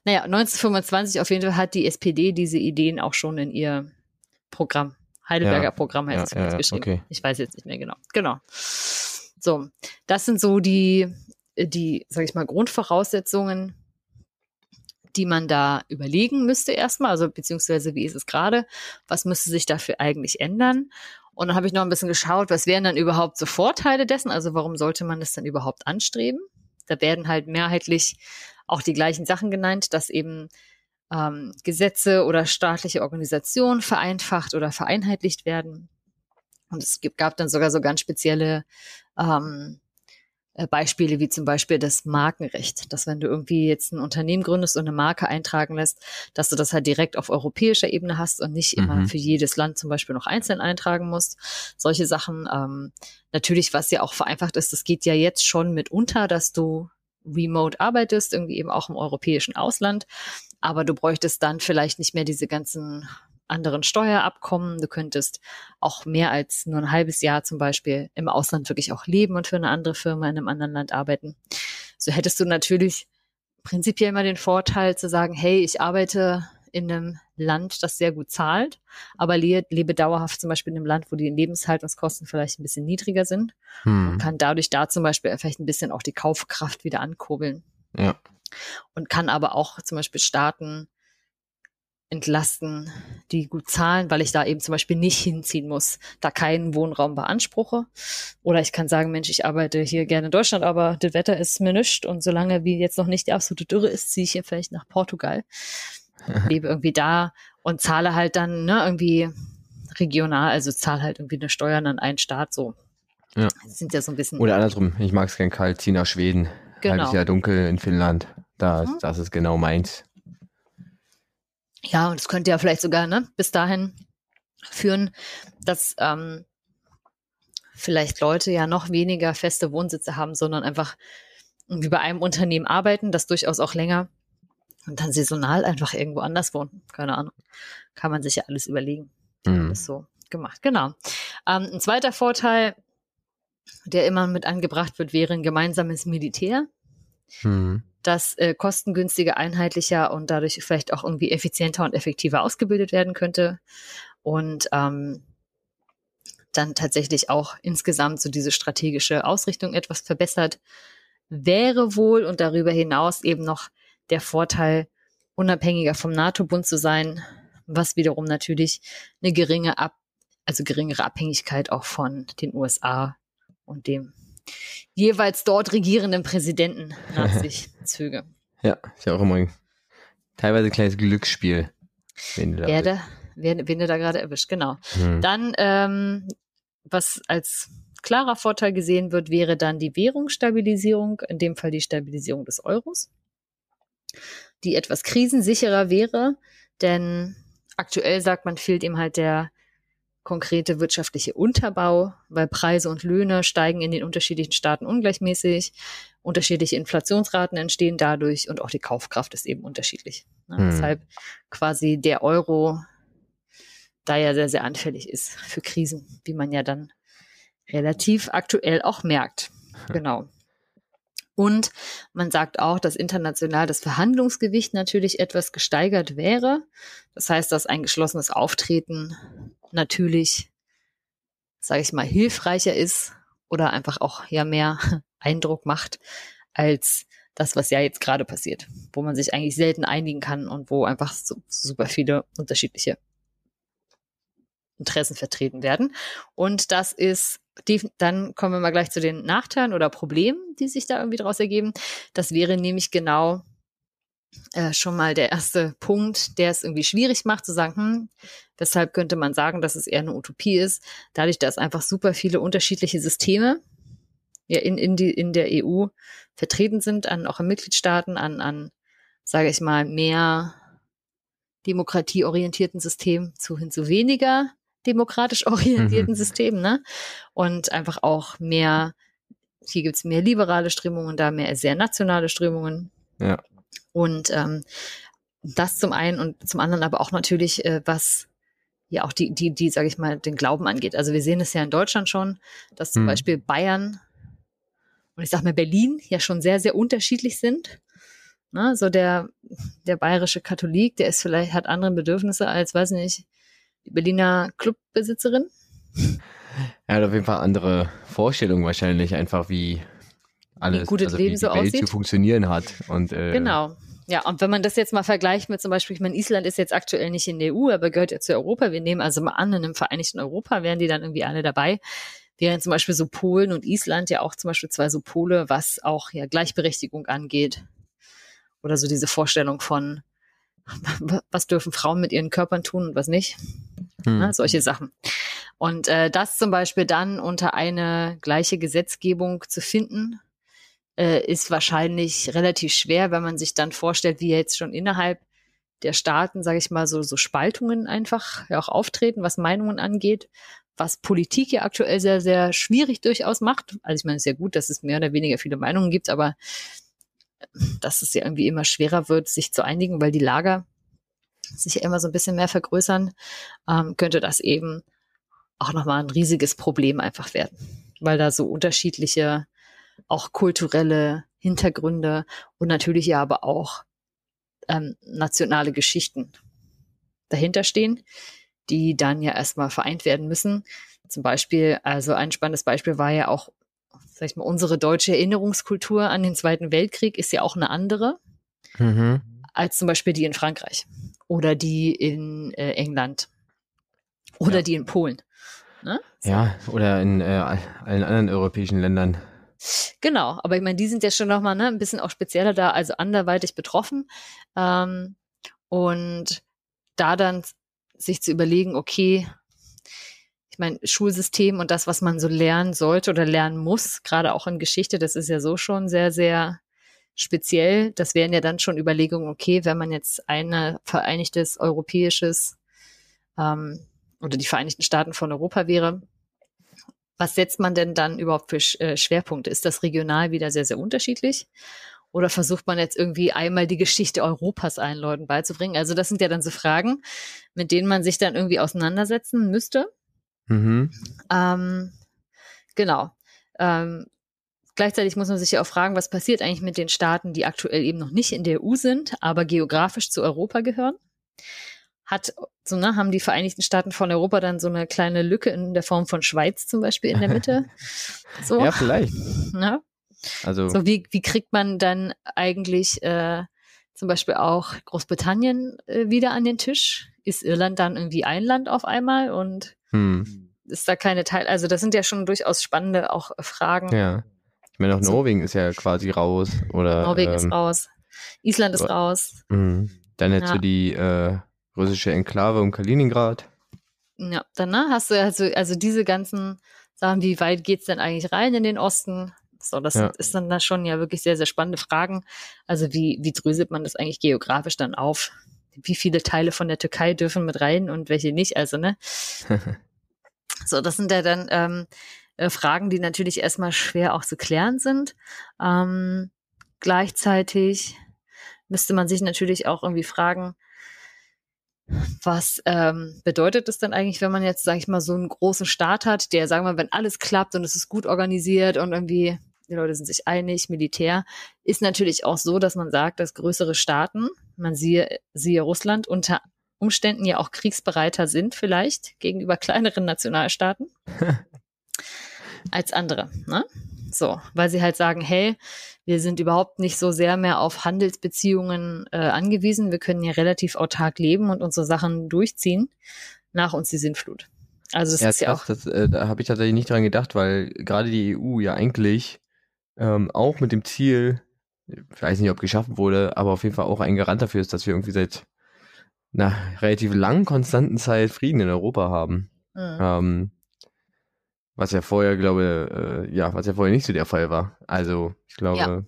Naja, 1925 auf jeden Fall hat die SPD diese Ideen auch schon in ihr Programm. Heidelberger Ja. Programm heißt Ja, es ja, geschrieben. okay. Ich weiß jetzt nicht mehr genau. Genau. So, das sind so die, die, sag ich mal, Grundvoraussetzungen, die man da überlegen müsste erstmal, also beziehungsweise wie ist es gerade, was müsste sich dafür eigentlich ändern? Und dann habe ich noch ein bisschen geschaut, was wären dann überhaupt so Vorteile dessen, also warum sollte man das dann überhaupt anstreben? Da werden halt mehrheitlich auch die gleichen Sachen genannt, dass eben ähm, Gesetze oder staatliche Organisationen vereinfacht oder vereinheitlicht werden. Und es gab dann sogar so ganz spezielle ähm, äh, Beispiele wie zum Beispiel das Markenrecht, dass wenn du irgendwie jetzt ein Unternehmen gründest und eine Marke eintragen lässt, dass du das halt direkt auf europäischer Ebene hast und nicht immer Mhm. für jedes Land zum Beispiel noch einzeln eintragen musst. Solche Sachen. Ähm, natürlich, was ja auch vereinfacht ist, das geht ja jetzt schon mitunter, dass du remote arbeitest, irgendwie eben auch im europäischen Ausland. Aber du bräuchtest dann vielleicht nicht mehr diese ganzen anderen Steuerabkommen. Du könntest auch mehr als nur ein halbes Jahr zum Beispiel im Ausland wirklich auch leben und für eine andere Firma in einem anderen Land arbeiten. So hättest du natürlich prinzipiell mal den Vorteil zu sagen, hey, ich arbeite in einem Land, das sehr gut zahlt, aber le lebe dauerhaft zum Beispiel in einem Land, wo die Lebenshaltungskosten vielleicht ein bisschen niedriger sind Hm. und kann dadurch da zum Beispiel vielleicht ein bisschen auch die Kaufkraft wieder ankurbeln Ja. und kann aber auch zum Beispiel Staaten entlasten, die gut zahlen, weil ich da eben zum Beispiel nicht hinziehen muss, da keinen Wohnraum beanspruche. Oder ich kann sagen, Mensch, ich arbeite hier gerne in Deutschland, aber das Wetter ist mir nischt und solange wie jetzt noch nicht die absolute Dürre ist, ziehe ich hier vielleicht nach Portugal, lebe irgendwie da und zahle halt dann ne, irgendwie regional, also zahle halt irgendwie eine Steuern an einen Staat so. Ja. Das sind ja so ein bisschen Oder andersrum, ich mag es gern kalt, zieh nach Schweden. Genau. Halbes Jahr dunkel in Finnland. Da, Mhm. Das ist genau meins. Ja, und es könnte ja vielleicht sogar ne, bis dahin führen, dass ähm, vielleicht Leute ja noch weniger feste Wohnsitze haben, sondern einfach wie bei einem Unternehmen arbeiten, das durchaus auch länger und dann saisonal einfach irgendwo anders wohnen. Keine Ahnung. Kann man sich ja alles überlegen. Hm. Alles so gemacht. Genau. Ähm, ein zweiter Vorteil, der immer mit angebracht wird, wäre ein gemeinsames Militär Hm. Das äh, kostengünstiger, einheitlicher und dadurch vielleicht auch irgendwie effizienter und effektiver ausgebildet werden könnte. Und ähm, dann tatsächlich auch insgesamt so diese strategische Ausrichtung etwas verbessert, wäre wohl und darüber hinaus eben noch der Vorteil, unabhängiger vom NATO-Bund zu sein, was wiederum natürlich eine geringe Ab also geringere Abhängigkeit auch von den USA und dem jeweils dort regierenden Präsidenten nach sich zöge. Ja, ist ja auch immer ein teilweise ein kleines Glücksspiel. Wenn du da da, wen, wen du da gerade erwischt, genau. Hm. Dann, ähm, was als klarer Vorteil gesehen wird, wäre dann die Währungsstabilisierung, in dem Fall die Stabilisierung des Euros, die etwas krisensicherer wäre, denn aktuell sagt man, fehlt ihm halt der konkrete wirtschaftliche Unterbau, weil Preise und Löhne steigen in den unterschiedlichen Staaten ungleichmäßig, unterschiedliche Inflationsraten entstehen dadurch und auch die Kaufkraft ist eben unterschiedlich. Ne? Hm. Deshalb quasi der Euro da ja sehr, sehr anfällig ist für Krisen, wie man ja dann relativ aktuell auch merkt. Genau. Und man sagt auch, dass international das Verhandlungsgewicht natürlich etwas gesteigert wäre. Das heißt, dass ein geschlossenes Auftreten natürlich, sage ich mal, hilfreicher ist oder einfach auch ja mehr Eindruck macht als das, was ja jetzt gerade passiert, wo man sich eigentlich selten einigen kann und wo einfach so, super viele unterschiedliche Interessen vertreten werden. Und das ist, dann kommen wir mal gleich zu den Nachteilen oder Problemen, die sich da irgendwie daraus ergeben. Das wäre nämlich genau äh, schon mal der erste Punkt, der es irgendwie schwierig macht, zu sagen, hm, weshalb könnte man sagen, dass es eher eine Utopie ist, dadurch, dass einfach super viele unterschiedliche Systeme ja in, in, die, in der EU vertreten sind, an auch in Mitgliedstaaten, an, an sage ich mal, mehr demokratieorientierten Systemen zu hin zu weniger demokratisch orientierten mhm. Systemen, ne? Und einfach auch mehr, hier gibt's mehr liberale Strömungen, da mehr sehr nationale Strömungen. Ja. Und ähm, das zum einen und zum anderen aber auch natürlich, äh, was ja auch die, die, die, sage ich mal, den Glauben angeht. Also wir sehen es ja in Deutschland schon, dass zum mhm. Beispiel Bayern und ich sag mal Berlin ja schon sehr, sehr unterschiedlich sind. Ne? So der, der bayerische Katholik, der ist vielleicht, hat andere Bedürfnisse als, weiß nicht, die Berliner Clubbesitzerin? Er hat auf jeden Fall andere Vorstellungen wahrscheinlich, einfach wie alles, wie gutes also Leben wie so Welt aussieht. zu funktionieren hat. Und, äh, genau. Ja, und wenn man das jetzt mal vergleicht mit zum Beispiel, ich meine, Island ist jetzt aktuell nicht in der EU, aber gehört ja zu Europa. Wir nehmen also mal an, in einem Vereinigten Europa wären die dann irgendwie alle dabei. Wären zum Beispiel so Polen und Island ja auch zum Beispiel zwei so Pole, was auch ja Gleichberechtigung angeht. Oder so diese Vorstellung von, was dürfen Frauen mit ihren Körpern tun und was nicht. Hm. Ne, solche Sachen. Und äh, das zum Beispiel dann unter eine gleiche Gesetzgebung zu finden, äh, ist wahrscheinlich relativ schwer, wenn man sich dann vorstellt, wie jetzt schon innerhalb der Staaten, sage ich mal, so, so Spaltungen einfach ja auch auftreten, was Meinungen angeht, was Politik ja aktuell sehr, sehr schwierig durchaus macht. Also ich meine, es ist ja gut, dass es mehr oder weniger viele Meinungen gibt, aber dass es ja irgendwie immer schwerer wird, sich zu einigen, weil die Lager sich immer so ein bisschen mehr vergrößern, ähm, könnte das eben auch nochmal ein riesiges Problem einfach werden, weil da so unterschiedliche, auch kulturelle Hintergründe und natürlich ja aber auch ähm, nationale Geschichten dahinter stehen, die dann ja erstmal vereint werden müssen. Zum Beispiel, also ein spannendes Beispiel war ja auch sag ich mal, unsere deutsche Erinnerungskultur an den Zweiten Weltkrieg ist ja auch eine andere mhm. als zum Beispiel die in Frankreich oder die in äh, England oder ja. die in Polen. Ne? So. Ja, oder in äh, allen anderen europäischen Ländern. Genau, aber ich meine, die sind ja schon nochmal ne, ein bisschen auch spezieller da, also anderweitig betroffen. Ähm, und da dann sich zu überlegen, okay, ich meine, Schulsystem und das, was man so lernen sollte oder lernen muss, gerade auch in Geschichte, das ist ja so schon sehr, sehr speziell. Das wären ja dann schon Überlegungen, okay, wenn man jetzt ein vereinigtes europäisches ähm, oder die Vereinigten Staaten von Europa wäre, was setzt man denn dann überhaupt für äh, Schwerpunkte? Ist das regional wieder sehr, sehr unterschiedlich? Oder versucht man jetzt irgendwie einmal die Geschichte Europas allen Leuten beizubringen? Also das sind ja dann so Fragen, mit denen man sich dann irgendwie auseinandersetzen müsste. Mhm. Ähm, genau. Ähm, gleichzeitig muss man sich ja auch fragen, was passiert eigentlich mit den Staaten, die aktuell eben noch nicht in der EU sind, aber geografisch zu Europa gehören? Hat, so, ne, haben die Vereinigten Staaten von Europa dann so eine kleine Lücke in der Form von Schweiz zum Beispiel in der Mitte? So. ja, vielleicht. Ne? Also. So, wie, wie kriegt man dann eigentlich äh, zum Beispiel auch Großbritannien äh, wieder an den Tisch? Ist Irland dann irgendwie ein Land auf einmal und hm. Ist da keine Teil, also das sind ja schon durchaus spannende auch Fragen. Ja. Ich meine, auch Norwegen ist ja quasi raus. Oder, Norwegen ähm, ist raus. Island ist raus. Mh. Dann jetzt ja. so die äh, russische Enklave um Kaliningrad. Ja, dann ne, hast du also, also diese ganzen, sagen, wie weit geht's denn eigentlich rein in den Osten? So, das Ja. ist dann da schon ja wirklich sehr, sehr spannende Fragen. Also wie, wie dröselt man das eigentlich geografisch dann auf? Wie viele Teile von der Türkei dürfen mit rein und welche nicht? Also, ne? So, das sind ja dann ähm, äh, Fragen, die natürlich erstmal schwer auch zu klären sind. Ähm, gleichzeitig müsste man sich natürlich auch irgendwie fragen, was ähm, bedeutet es dann eigentlich, wenn man jetzt, sage ich mal, so einen großen Staat hat, der, sagen wir, wenn alles klappt und es ist gut organisiert und irgendwie die Leute sind sich einig, Militär, ist natürlich auch so, dass man sagt, dass größere Staaten, man siehe, siehe Russland, unter Umständen ja auch kriegsbereiter sind vielleicht gegenüber kleineren Nationalstaaten als andere. Ne? So, weil sie halt sagen, hey, wir sind überhaupt nicht so sehr mehr auf Handelsbeziehungen äh, angewiesen. Wir können ja relativ autark leben und unsere Sachen durchziehen. Nach uns die Sintflut. Also das Ja, ist ja auch. das, äh, da habe ich tatsächlich nicht dran gedacht, weil gerade die EU ja eigentlich ähm, auch mit dem Ziel, ich weiß nicht, ob geschaffen wurde, aber auf jeden Fall auch ein Garant dafür ist, dass wir irgendwie seit einer relativ langen, konstanten Zeit Frieden in Europa haben. Mhm. Ähm, was ja vorher, glaube äh, ja, was ja vorher nicht so der Fall war. Also, ich glaube,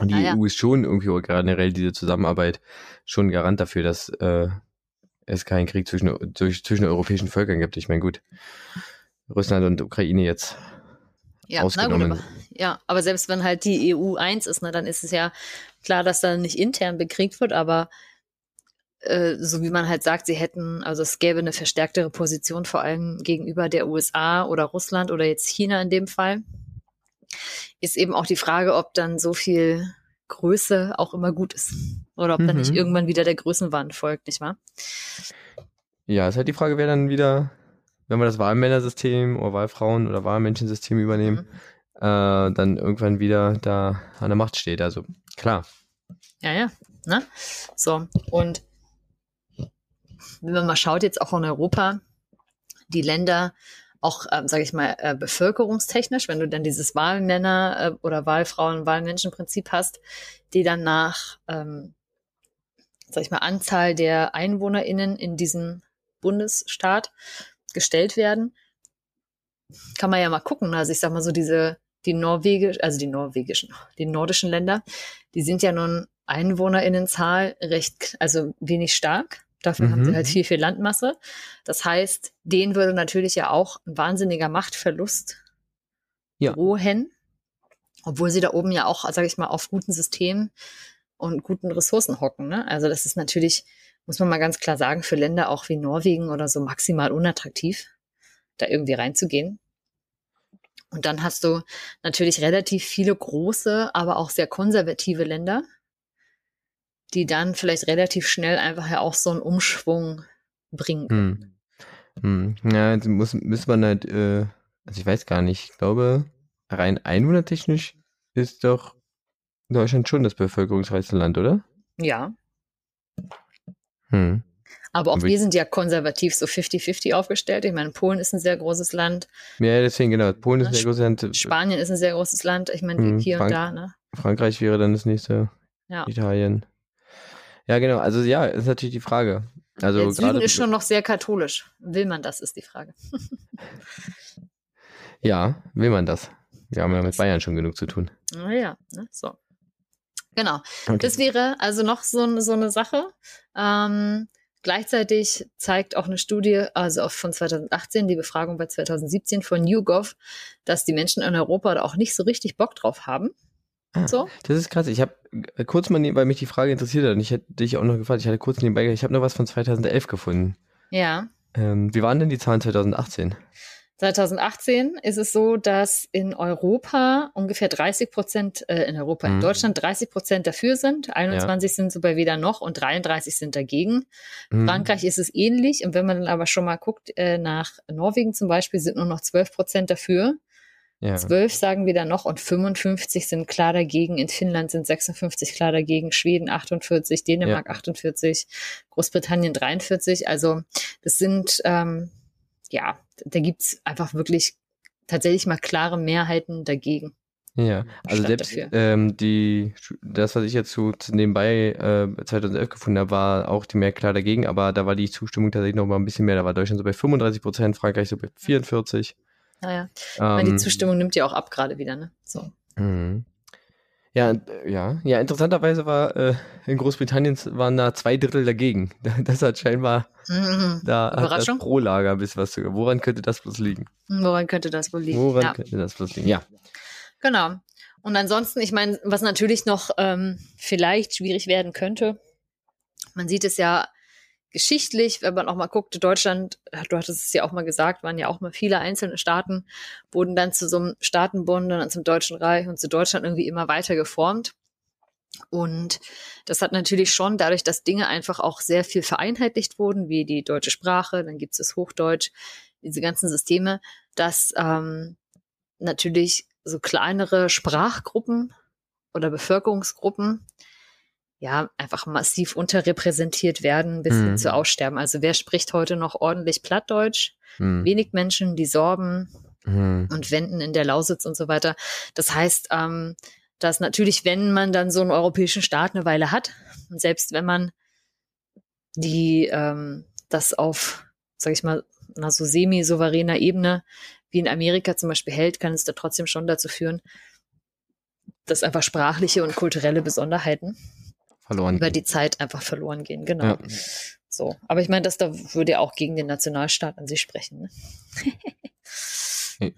die Ja, ja. EU ist schon irgendwie generell diese Zusammenarbeit schon ein Garant dafür, dass äh, es keinen Krieg zwischen, durch, zwischen europäischen Völkern gibt. Ich meine, gut, Russland und Ukraine jetzt Ja, na gut, ausgenommen. aber, ja, aber selbst wenn halt die EU eins ist, ne, dann ist es ja klar, dass da nicht intern bekriegt wird, aber äh, so wie man halt sagt, sie hätten, also es gäbe eine verstärktere Position vor allem gegenüber der USA oder Russland oder jetzt China in dem Fall, ist eben auch die Frage, ob dann so viel Größe auch immer gut ist. Oder ob dann nicht Mhm. irgendwann wieder der Größenwahn folgt, nicht wahr? Ja, ist halt die Frage, wer dann wieder, wenn wir das Wahlmännersystem oder Wahlfrauen oder Wahlmenschensystem übernehmen, Mhm. äh, dann irgendwann wieder da an der Macht steht. Also klar. Ja, ja. Ne? So, und wenn man mal schaut, jetzt auch in Europa, die Länder, auch, ähm, sage ich mal, äh, bevölkerungstechnisch, wenn du dann dieses Wahlmänner äh, oder Wahlfrauen, Wahlmenschenprinzip hast, die dann nach, ähm, sag ich mal, Anzahl der EinwohnerInnen in diesem Bundesstaat gestellt werden, kann man ja mal gucken. Also ich sag mal so diese, die norwegisch, also die norwegischen, die nordischen Länder, die sind ja nun EinwohnerInnenzahl recht, also wenig stark. Dafür haben sie Mhm. halt viel, viel Landmasse. Das heißt, denen würde natürlich ja auch ein wahnsinniger Machtverlust Ja. drohen, obwohl sie da oben ja auch, sage ich mal, auf guten Systemen und guten Ressourcen hocken. Ne? Also das ist natürlich, muss man mal ganz klar sagen, für Länder auch wie Norwegen oder so maximal unattraktiv, da irgendwie reinzugehen. Und dann hast du natürlich relativ viele große, aber auch sehr konservative Länder, die dann vielleicht relativ schnell einfach ja auch so einen Umschwung bringen können. Hm. Hm. Ja, muss, muss man halt, äh, also ich weiß gar nicht, ich glaube, rein einwohnertechnisch ist doch Deutschland schon das bevölkerungsreichste Land, oder? Ja, Hm. aber auch wir sind ja konservativ so 50-50 aufgestellt. Ich meine, Polen ist ein sehr großes Land, Ja, deswegen, genau. Polen ist ein sehr großes Land. Spanien ist ein sehr großes Land. Ich meine, Mhm, hier und Frank- da, ne? Frankreich wäre dann das nächste. Ja. Italien. Ja, genau. Also ja, ist natürlich die Frage. Also Der Süden ist schon noch sehr katholisch. Will man das, ist die Frage. ja, will man das? Wir haben ja mit Bayern schon genug zu tun. Naja, ne? so. Genau. Okay. Das wäre also noch so, eine- so eine Sache. Ähm, gleichzeitig zeigt auch eine Studie, also von 2018, die Befragung bei 2017 von YouGov, dass die Menschen in Europa da auch nicht so richtig Bock drauf haben. So. Das ist krass. Ich habe kurz mal, nebenbei, weil mich die Frage interessiert hat und ich hätte dich auch noch gefragt, ich hatte kurz nebenbei, ich habe noch was von 2011 gefunden. Ja. Ähm, wie waren denn die Zahlen 2018? 2018 ist es so, dass in Europa ungefähr 30 Prozent, äh, in Europa, in Mhm. Deutschland 30 Prozent dafür sind, 21 sind so bei weder noch und 33 sind dagegen. Hm. Frankreich ist es ähnlich. Und wenn man dann aber schon mal guckt, äh, nach Norwegen zum Beispiel sind nur noch 12 Prozent dafür. Ja. 12 sagen wir dann noch und 55 sind klar dagegen. In Finnland sind 56 klar dagegen, Schweden 48, Dänemark 48, Großbritannien 43. Also das sind, ähm, ja, da gibt's einfach wirklich tatsächlich mal klare Mehrheiten dagegen. Ja, also selbst ähm, die, das, was ich jetzt so zu nebenbei äh, 2011 gefunden habe, war auch die mehr klar dagegen, aber da war die Zustimmung tatsächlich noch mal ein bisschen mehr. Da war Deutschland so bei 35 Prozent, Frankreich so bei 44, Naja, ähm, die Zustimmung nimmt ja auch ab gerade wieder, ne? So. Mhm. Ja, ja, ja, interessanterweise war äh, in Großbritannien waren da zwei Drittel dagegen. Das hat scheinbar mhm. da hat das Pro-Lager bis was sogar. Woran könnte das bloß liegen? Woran könnte das wohl liegen? Woran ja. könnte das bloß liegen? Ja. Genau. Und ansonsten, ich meine, was natürlich noch ähm, vielleicht schwierig werden könnte, man sieht es ja geschichtlich, wenn man auch mal guckt, Deutschland, du hattest es ja auch mal gesagt, waren ja auch mal viele einzelne Staaten, wurden dann zu so einem Staatenbund und dann zum Deutschen Reich und zu Deutschland irgendwie immer weiter geformt. Und das hat natürlich schon dadurch, dass Dinge einfach auch sehr viel vereinheitlicht wurden, wie die deutsche Sprache, dann gibt es das Hochdeutsch, diese ganzen Systeme, dass ähm, natürlich so kleinere Sprachgruppen oder Bevölkerungsgruppen ja einfach massiv unterrepräsentiert werden bis hin mhm. zu Aussterben. Also wer spricht heute noch ordentlich Plattdeutsch? Mhm. Wenig Menschen, die Sorben mhm. und Wenden in der Lausitz und so weiter. Das heißt, ähm, dass natürlich, wenn man dann so einen europäischen Staat eine Weile hat, und selbst wenn man die ähm, das auf, sag ich mal, einer so semi-souveräner Ebene wie in Amerika zum Beispiel hält, kann es da trotzdem schon dazu führen, dass einfach sprachliche und kulturelle Besonderheiten verloren über die Zeit einfach verloren gehen. Genau. Ja. So, aber ich meine, das da würde ja auch gegen den Nationalstaat an sich sprechen. Ne?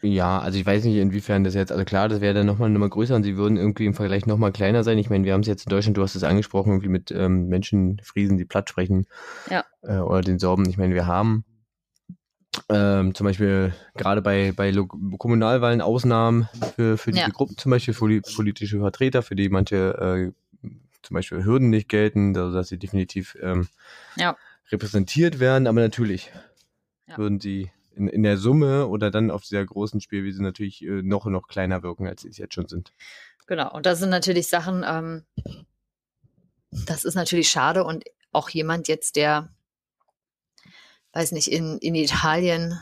Ja, also ich weiß nicht, inwiefern das jetzt, also klar, das wäre dann nochmal eine Nummer größer und sie würden irgendwie im Vergleich nochmal kleiner sein. Ich meine, wir haben es jetzt in Deutschland, du hast es angesprochen, irgendwie mit ähm, Menschen, Friesen, die platt sprechen. Ja. Äh, oder den Sorben. Ich meine, wir haben ähm, zum Beispiel gerade bei, bei Kommunalwahlen Ausnahmen für, für diese ja. Gruppen, zum Beispiel für politische Vertreter, für die manche äh, zum Beispiel Hürden nicht gelten, also dass sie definitiv ähm, ja. repräsentiert werden, aber natürlich ja. würden sie in, in der Summe oder dann auf dieser großen Spielwiese natürlich äh, noch noch kleiner wirken, als sie es jetzt schon sind. Genau, und das sind natürlich Sachen, ähm, das ist natürlich schade und auch jemand jetzt, der, weiß nicht, in, in Italien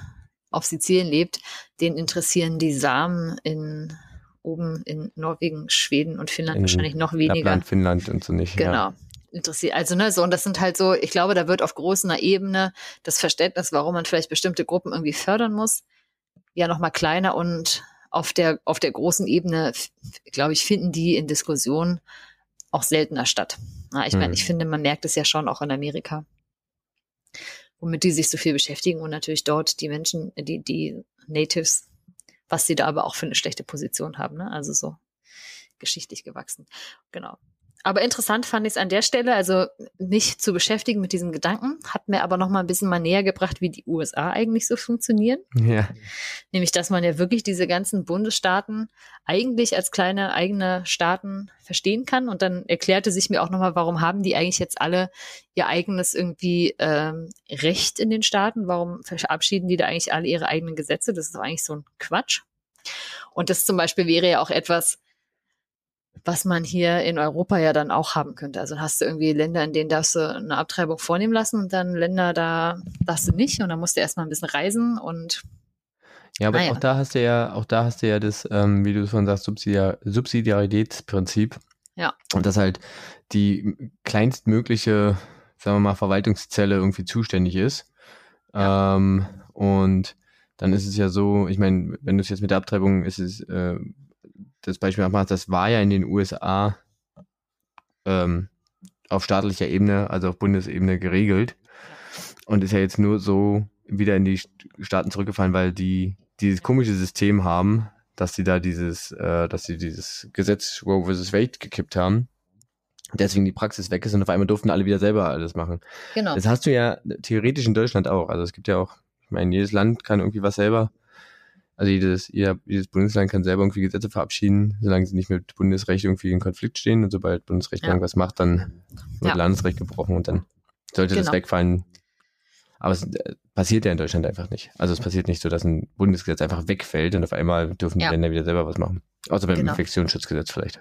auf Sizilien lebt, den interessieren die Samen in oben in Norwegen, Schweden und Finnland in wahrscheinlich noch weniger. Lappland, Finnland und so nicht. Genau. Ja. Interessiert. Also, ne, so, und das sind halt so, ich glaube, da wird auf großer Ebene das Verständnis, warum man vielleicht bestimmte Gruppen irgendwie fördern muss, ja nochmal kleiner und auf der, auf der großen Ebene, glaube ich, finden die in Diskussionen auch seltener statt. Na, ich hm. meine, ich finde, man merkt es ja schon auch in Amerika, womit die sich so viel beschäftigen und natürlich dort die Menschen, die, die Natives was sie da aber auch für eine schlechte Position haben. Ne? Also so geschichtlich gewachsen. Genau. Aber interessant fand ich es an der Stelle, also mich zu beschäftigen mit diesem Gedanken, hat mir aber noch mal ein bisschen mal näher gebracht, wie die USA eigentlich so funktionieren. Ja. Nämlich, dass man ja wirklich diese ganzen Bundesstaaten eigentlich als kleine eigene Staaten verstehen kann. Und dann erklärte sich mir auch noch mal, warum haben die eigentlich jetzt alle ihr eigenes irgendwie ähm, Recht in den Staaten? Warum verabschieden die da eigentlich alle ihre eigenen Gesetze? Das ist doch eigentlich so ein Quatsch. Und das zum Beispiel wäre ja auch etwas, was man hier in Europa ja dann auch haben könnte. Also hast du irgendwie Länder, in denen darfst du eine Abtreibung vornehmen lassen und dann Länder, da darfst du nicht und dann musst du erstmal ein bisschen reisen und ja, aber naja. auch da hast du ja, auch da hast du ja das, ähm, wie du schon sagst, Subsidiar Subsidiaritätsprinzip. Ja. Und dass halt die kleinstmögliche, sagen wir mal, Verwaltungszelle irgendwie zuständig ist. Ja. Ähm, und dann ist es ja so, ich meine, wenn du es jetzt mit der Abtreibung ist es äh, das Beispiel machst, das war ja in den USA ähm, auf staatlicher Ebene, also auf Bundesebene geregelt und ist ja jetzt nur so wieder in die Staaten zurückgefallen, weil die dieses komische System haben, dass sie da dieses, äh, dass sie dieses Gesetz Roe vs. Wade gekippt haben. Deswegen die Praxis weg ist und auf einmal durften alle wieder selber alles machen. Genau. Das hast du ja theoretisch in Deutschland auch. Also es gibt ja auch, ich meine, jedes Land kann irgendwie was selber also jedes, jeder, jedes Bundesland kann selber irgendwie Gesetze verabschieden, solange sie nicht mit Bundesrecht irgendwie in Konflikt stehen. Und sobald Bundesrecht ja. irgendwas macht, dann wird ja. Landesrecht gebrochen und dann sollte genau. das wegfallen. Aber es äh, passiert ja in Deutschland einfach nicht. Also es passiert nicht so, dass ein Bundesgesetz einfach wegfällt und auf einmal dürfen die ja. Länder wieder selber was machen. Außer beim genau. Infektionsschutzgesetz vielleicht.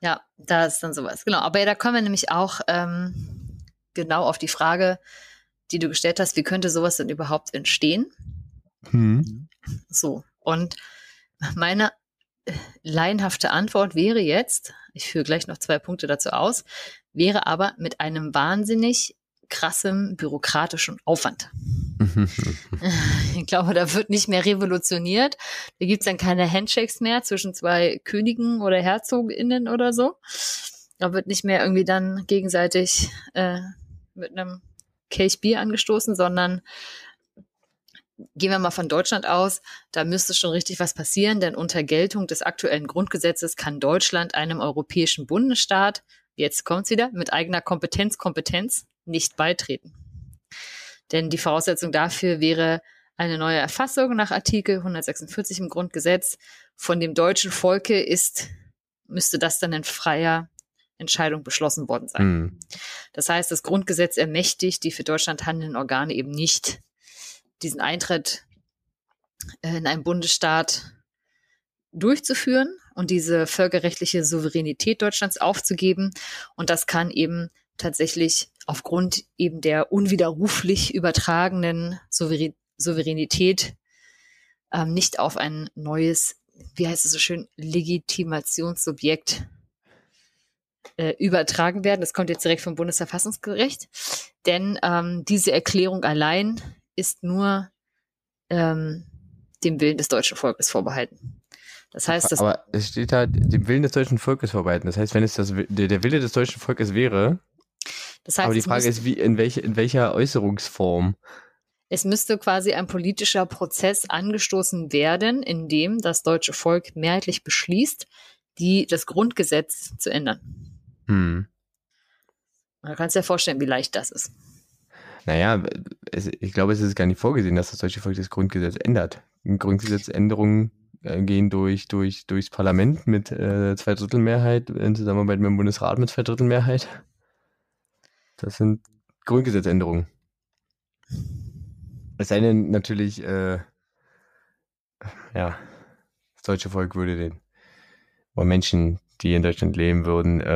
Ja, da ist dann sowas. Genau. Aber ja, da kommen wir nämlich auch ähm, genau auf die Frage, die du gestellt hast, wie könnte sowas denn überhaupt entstehen? Hm. So. Und meine äh, laienhafte Antwort wäre jetzt, ich führe gleich noch zwei Punkte dazu aus, wäre aber mit einem wahnsinnig krassem bürokratischen Aufwand. ich glaube, da wird nicht mehr revolutioniert. Da gibt's dann keine Handshakes mehr zwischen zwei Königen oder Herzoginnen oder so. Da wird nicht mehr irgendwie dann gegenseitig äh, mit einem Kelch Bier angestoßen, sondern gehen wir mal von Deutschland aus, da müsste schon richtig was passieren, denn unter Geltung des aktuellen Grundgesetzes kann Deutschland einem europäischen Bundesstaat, jetzt kommt's wieder, mit eigener Kompetenz, Kompetenz nicht beitreten. Denn die Voraussetzung dafür wäre eine neue Erfassung nach Artikel 146 im Grundgesetz. Von dem deutschen Volke ist, müsste das dann in freier Entscheidung beschlossen worden sein. Mhm. Das heißt, das Grundgesetz ermächtigt die für Deutschland handelnden Organe eben nicht, diesen Eintritt äh, in einen Bundesstaat durchzuführen und diese völkerrechtliche Souveränität Deutschlands aufzugeben. Und das kann eben tatsächlich aufgrund eben der unwiderruflich übertragenen Souveränität ähm, nicht auf ein neues, wie heißt es so schön, Legitimationssubjekt äh, übertragen werden. Das kommt jetzt direkt vom Bundesverfassungsgericht. Denn ähm, diese Erklärung allein ist nur ähm, dem Willen des deutschen Volkes vorbehalten. Das heißt, dass aber es steht halt dem Willen des deutschen Volkes vorbehalten. Das heißt, wenn es das, der, Wille des deutschen Volkes wäre, das heißt, aber die Frage ist, wie in, welche, in welcher Äußerungsform? Es müsste quasi ein politischer Prozess angestoßen werden, in dem das deutsche Volk mehrheitlich beschließt, die, das Grundgesetz zu ändern. Hm. Man kann sich ja vorstellen, wie leicht das ist. Naja, es, ich glaube, es ist gar nicht vorgesehen, dass das deutsche Volk das Grundgesetz ändert. Grundgesetzänderungen äh, gehen durch, durch, durchs Parlament mit äh, Zweidrittelmehrheit in Zusammenarbeit mit dem Bundesrat mit Zweidrittelmehrheit. Das sind Grundgesetzänderungen. Es sei denn natürlich, äh, ja, das deutsche Volk würde den, Menschen die in Deutschland leben würden. Äh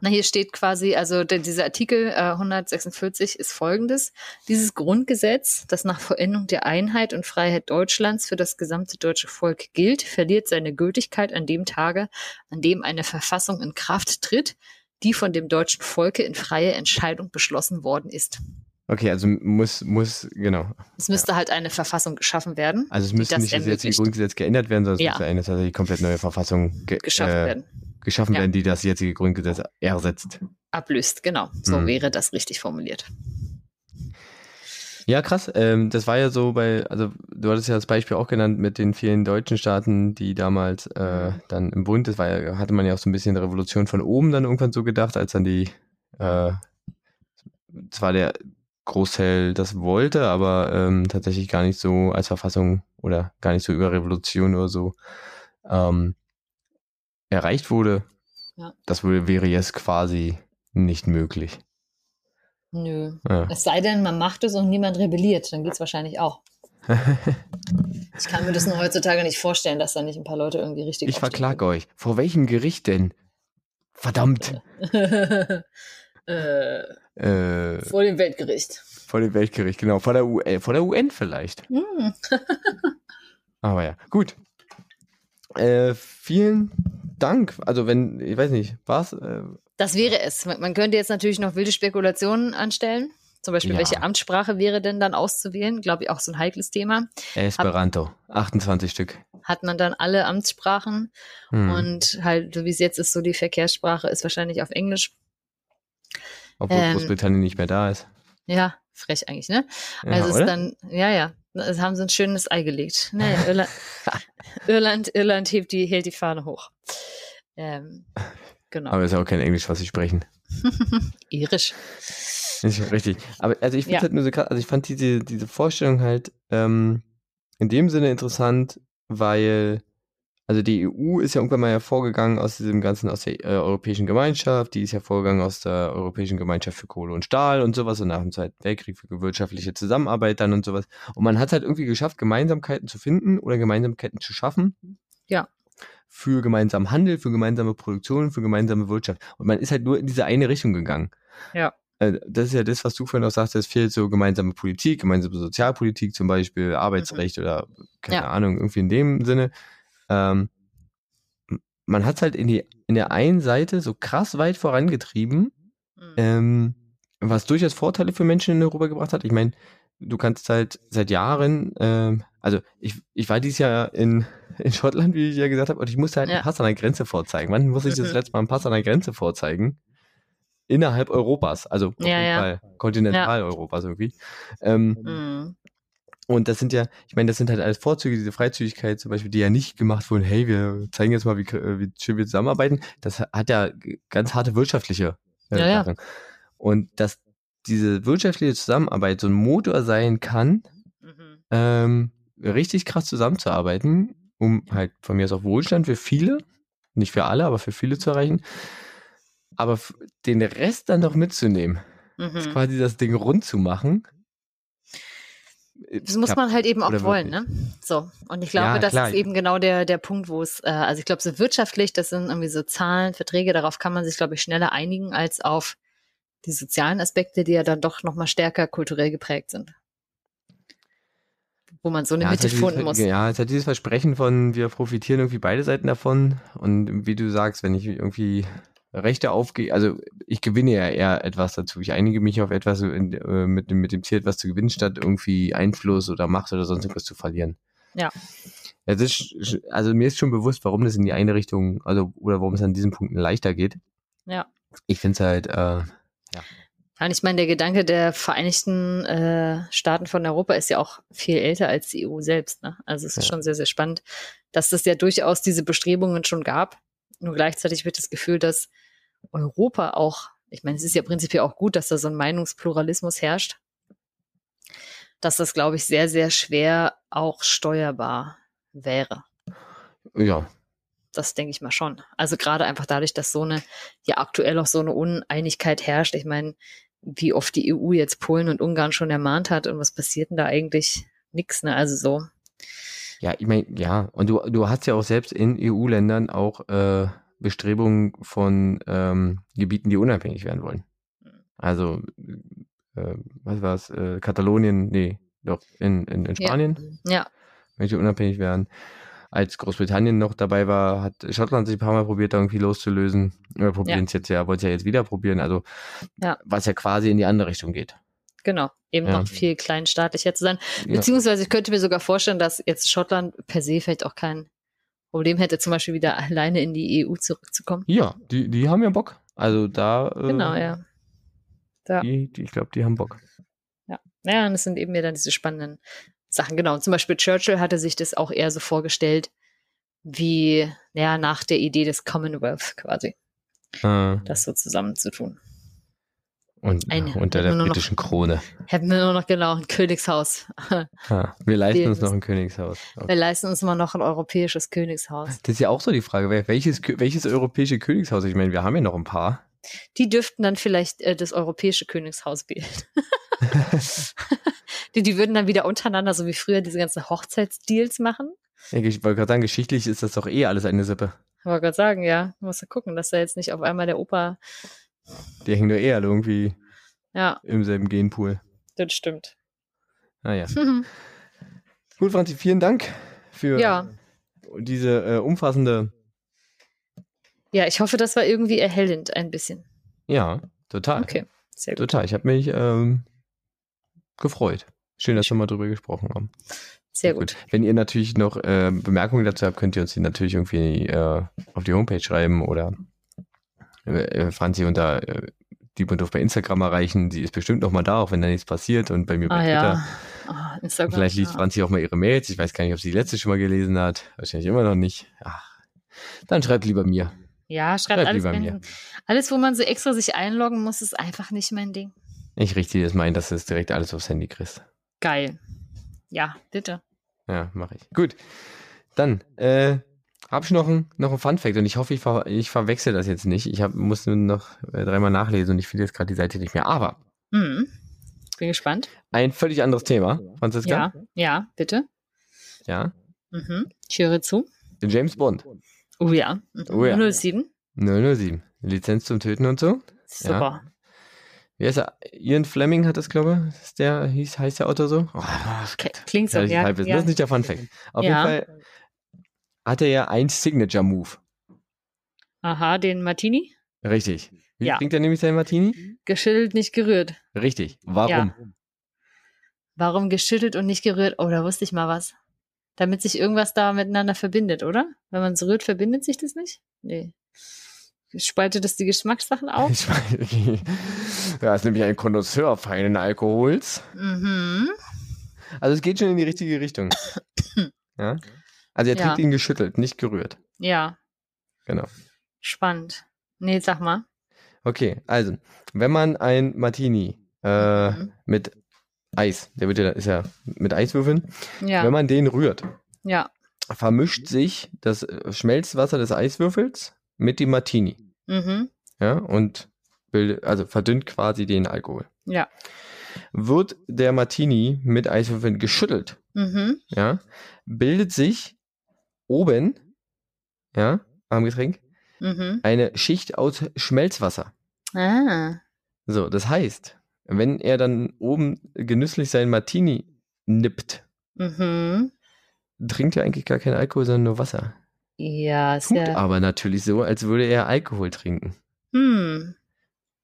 Na, hier steht quasi, also der, dieser Artikel äh, 146 ist folgendes. Dieses Grundgesetz, das nach Vollendung der Einheit und Freiheit Deutschlands für das gesamte deutsche Volk gilt, verliert seine Gültigkeit an dem Tage, an dem eine Verfassung in Kraft tritt, die von dem deutschen Volke in freier Entscheidung beschlossen worden ist. Okay, also muss, muss, genau. Es müsste ja. halt eine Verfassung geschaffen werden. Also es müsste nicht das jetzige Grundgesetz geändert werden, sondern es ja. müsste eine tatsächlich komplett neue Verfassung ge geschaffen äh, werden geschaffen ja. werden, die das jetzige Grundgesetz ersetzt. Ablöst, genau. So mhm. wäre das richtig formuliert. Ja, krass. Ähm, das war ja so bei, also du hattest ja das Beispiel auch genannt mit den vielen deutschen Staaten, die damals äh, dann im Bund, das war ja, hatte man ja auch so ein bisschen Revolution von oben dann irgendwann so gedacht, als dann die, äh, zwar der Großteil das wollte, aber ähm, tatsächlich gar nicht so als Verfassung oder gar nicht so über Revolution oder so ähm, erreicht wurde, ja. das wäre jetzt quasi nicht möglich. Nö. Ja. Es sei denn, man macht es und niemand rebelliert, dann geht es wahrscheinlich auch. ich kann mir das nur heutzutage nicht vorstellen, dass da nicht ein paar Leute irgendwie richtig. Ich verklage euch. Vor welchem Gericht denn? Verdammt. äh, äh, vor dem Weltgericht. Vor dem Weltgericht, genau. Vor der, UN, vor der UN vielleicht. Mm. Aber ja, gut. Äh, vielen Dank. Also wenn, ich weiß nicht, was? Äh, das wäre es. Man könnte jetzt natürlich noch wilde Spekulationen anstellen. Zum Beispiel, ja. welche Amtssprache wäre denn dann auszuwählen? Glaube ich auch so ein heikles Thema. Esperanto, Hab, 28 Stück. Hat man dann alle Amtssprachen hm. und halt, so wie es jetzt ist, so die Verkehrssprache ist wahrscheinlich auf Englisch. Obwohl ähm, Großbritannien nicht mehr da ist. Ja, frech eigentlich, ne? Also ja, ist dann, ja, ja, es haben sie ein schönes Ei gelegt. Naja, Irland, Irland, Irland hebt die, hält die Fahne hoch. Ähm, genau. Aber es ist auch kein Englisch, was sie sprechen. Irisch. Ist richtig. Aber also ich finde ja. halt nur so krass, also ich fand diese, diese Vorstellung halt ähm, in dem Sinne interessant, weil also die EU ist ja irgendwann mal hervorgegangen aus diesem ganzen, aus der äh, Europäischen Gemeinschaft, die ist hervorgegangen aus der Europäischen Gemeinschaft für Kohle und Stahl und sowas und nach dem Zweiten Weltkrieg für wirtschaftliche Zusammenarbeit dann und sowas. Und man hat halt irgendwie geschafft, Gemeinsamkeiten zu finden oder Gemeinsamkeiten zu schaffen. Ja. Für gemeinsamen Handel, für gemeinsame Produktion, für gemeinsame Wirtschaft. Und man ist halt nur in diese eine Richtung gegangen. Ja. Äh, das ist ja das, was du vorhin auch sagst, es fehlt so gemeinsame Politik, gemeinsame Sozialpolitik zum Beispiel, Arbeitsrecht mhm. oder keine ja. Ahnung, irgendwie in dem Sinne. Ähm, man hat es halt in, die, in der einen Seite so krass weit vorangetrieben, mhm. ähm, was durchaus Vorteile für Menschen in Europa gebracht hat. Ich meine, du kannst halt seit Jahren, ähm, also ich, ich war dieses Jahr in, in Schottland, wie ich ja gesagt habe, und ich musste halt Ja. einen Pass an der Grenze vorzeigen. Wann muss ich das letzte Mal einen Pass an der Grenze vorzeigen? Innerhalb Europas, also auf Ja, jeden ja. Fall Kontinentaleuropas irgendwie. Ähm, Mhm. Und das sind ja, ich meine, das sind halt alles Vorzüge, diese Freizügigkeit zum Beispiel, die ja nicht gemacht wurden, hey, wir zeigen jetzt mal, wie, wie schön wir zusammenarbeiten. Das hat ja ganz harte wirtschaftliche äh, Ja, ja. Sachen. Und dass diese wirtschaftliche Zusammenarbeit so ein Motor sein kann, Mhm. ähm, richtig krass zusammenzuarbeiten, um halt von mir aus auch Wohlstand für viele, nicht für alle, aber für viele zu erreichen. Aber den Rest dann noch mitzunehmen, ist Mhm. quasi das Ding rund zu machen. Das muss man halt eben auch wollen, ne? So. Und ich glaube, Ja, das ist eben genau der, der Punkt, wo es, äh, also ich glaube, so wirtschaftlich, das sind irgendwie so Zahlen, Verträge, darauf kann man sich, glaube ich, schneller einigen als auf die sozialen Aspekte, die ja dann doch nochmal stärker kulturell geprägt sind. Wo man so eine Ja, Mitte finden muss. ja, es hat dieses Versprechen von, wir profitieren irgendwie beide Seiten davon. Und wie du sagst, wenn ich irgendwie Rechte aufgehe, also ich gewinne ja eher etwas dazu. Ich einige mich auf etwas in, äh, mit, dem- mit dem Ziel, etwas zu gewinnen, statt irgendwie Einfluss oder Macht oder sonst irgendwas zu verlieren. Ja. Ja, Das ist, also mir ist schon bewusst, warum das in die eine Richtung, also oder warum es an diesen Punkten leichter geht. Ja. Ich finde es halt, äh, Und ich meine, der Gedanke der Vereinigten äh, Staaten von Europa ist ja auch viel älter als die EU selbst. Ne? Also es ist Ja. schon sehr, sehr spannend, dass es ja durchaus diese Bestrebungen schon gab. Nur gleichzeitig wird das Gefühl, dass Europa auch, ich meine, es ist ja prinzipiell auch gut, dass da so ein Meinungspluralismus herrscht, dass das, glaube ich, sehr, sehr schwer auch steuerbar wäre. ja, Das denke ich mal schon. Also gerade einfach dadurch, dass so eine, ja aktuell auch so eine Uneinigkeit herrscht. Ich meine, wie oft die EU jetzt Polen und Ungarn schon ermahnt hat und was passiert denn da eigentlich? Nix, ne? Also so. Ja, ich meine, ja, und du, du hast ja auch selbst in EU-Ländern auch äh, Bestrebungen von ähm, Gebieten, die unabhängig werden wollen. Also, äh, was war's, äh, Katalonien, nee, doch, in, in, in Ja. Spanien, Ja, welche unabhängig werden. Als Großbritannien noch dabei war, hat Schottland sich ein paar Mal probiert, da irgendwie loszulösen. Oder probieren es jetzt ja, wollen es ja jetzt wieder probieren. Also, Ja. was ja quasi in die andere Richtung geht. genau. Eben Ja. noch viel kleinstaatlicher zu sein. Ja. Beziehungsweise ich könnte mir sogar vorstellen, dass jetzt Schottland per se vielleicht auch kein Problem hätte, zum Beispiel wieder alleine in die EU zurückzukommen. ja, die, die haben ja Bock. Also da, äh, Genau, ja. Ja. Die, die, ich glaube, die haben Bock. Ja, und es sind eben ja dann diese spannenden Sachen. Genau. Und zum Beispiel Churchill hatte sich das auch eher so vorgestellt, wie, ja, nach der Idee des Commonwealth quasi, Äh, das so zusammenzutun. Und Eine. unter der Nur noch- britischen Krone. Hätten wir nur noch genau ein Königshaus. Ja, wir leisten Die- uns noch ein Königshaus. Wir leisten uns mal noch ein europäisches Königshaus. Das ist ja auch so die Frage, welches, welches europäische Königshaus? Ich meine, wir haben ja noch ein paar. Die dürften dann vielleicht äh, das europäische Königshaus wählen. die, die würden dann wieder untereinander, so wie früher, diese ganzen Hochzeitsdeals machen. Ja, Ich wollte gerade sagen, geschichtlich ist das doch eh alles eine Sippe. Ich wollte gerade sagen, ja, muss ja gucken, dass da jetzt nicht auf einmal der Opa, Die hängen doch eh alle irgendwie ja, im selben Genpool. das stimmt. Naja. Gut, Franzi, vielen Dank für Ja. diese äh, umfassende, Ja, ich hoffe, das war irgendwie erhellend ein bisschen. ja, total. Okay, sehr gut. Total. Ich habe mich ähm, gefreut. Schön, dass wir mal drüber gesprochen haben. Sehr gut. Wenn ihr natürlich noch äh, Bemerkungen dazu habt, könnt ihr uns die natürlich irgendwie äh, auf die Homepage schreiben oder äh, Franzi unter äh, Dieb und Doof bei Instagram erreichen. Sie ist bestimmt noch mal da, auch wenn da nichts passiert und bei mir bei Ah Twitter. ja. Instagram. Vielleicht liest ja. Franzi auch mal ihre Mails. Ich weiß gar nicht, ob sie die letzte schon mal gelesen hat. Wahrscheinlich immer noch nicht. Ach, dann schreibt lieber mir. Ja, schreibt Schreibt alles, lieber wenn, mir. alles, wo man so extra sich einloggen muss, ist einfach nicht mein Ding. Ich richte dir das mal ein, dass du es direkt alles aufs Handy kriegst. Geil. Ja, bitte. Ja, mache ich. Gut. Dann äh, habe ich noch ein, noch ein Fun-Fact und ich hoffe, ich, ver ich verwechsel das jetzt nicht. Ich hab, muss nur noch äh, dreimal nachlesen und ich finde jetzt gerade die Seite nicht mehr. Aber Hm. Bin gespannt. ein völlig anderes Thema, Franziska. Ja, ja, bitte. Ja. Mhm. Ich höre zu. James Bond. Oh ja. Mhm. Oh ja. 07. 007. Lizenz zum Töten und so. Super. Wie heißt er? Ian Fleming hat das, glaube ich. Ist der, hieß, heißt der Autor so? Oh, Klingt so, das, ja. Das ja. ist nicht der Fun-Fact. Auf Ja. jeden Fall hat er ja ein Signature-Move. Aha, den Martini. Richtig. Wie Ja. trinkt er nämlich sein Martini? Geschüttelt, nicht gerührt. Richtig. Warum? Warum geschüttelt und nicht gerührt? Oh, da wusste ich mal was. Damit sich irgendwas da miteinander verbindet, oder? Wenn man es rührt, verbindet sich das nicht? Nee. Spaltet das die Geschmackssachen auf? Er ist nämlich ein Konnoisseur feinen Alkohols. Mhm. Also es geht schon in die richtige Richtung. ja? Also er Ja. trinkt ihn geschüttelt, nicht gerührt. Ja, Genau. spannend. Nee, sag mal. Okay, also, wenn man ein Martini äh, Mhm. mit Eis, der wird ja, ist ja mit Eiswürfeln, Ja, wenn man den rührt, ja. vermischt sich das äh, Schmelzwasser des Eiswürfels mit dem Martini. Mhm. Ja, und bildet, also verdünnt quasi den Alkohol. Ja. Wird der Martini mit Eiswürfeln geschüttelt, Mhm. ja, bildet sich oben, ja, am Getränk, Mhm. eine Schicht aus Schmelzwasser. Ah. So, das heißt, wenn er dann oben genüsslich seinen Martini nippt, Mhm. trinkt er eigentlich gar keinen Alkohol, sondern nur Wasser. Ja, ist Tut ja. aber natürlich so, als würde er Alkohol trinken. Hm.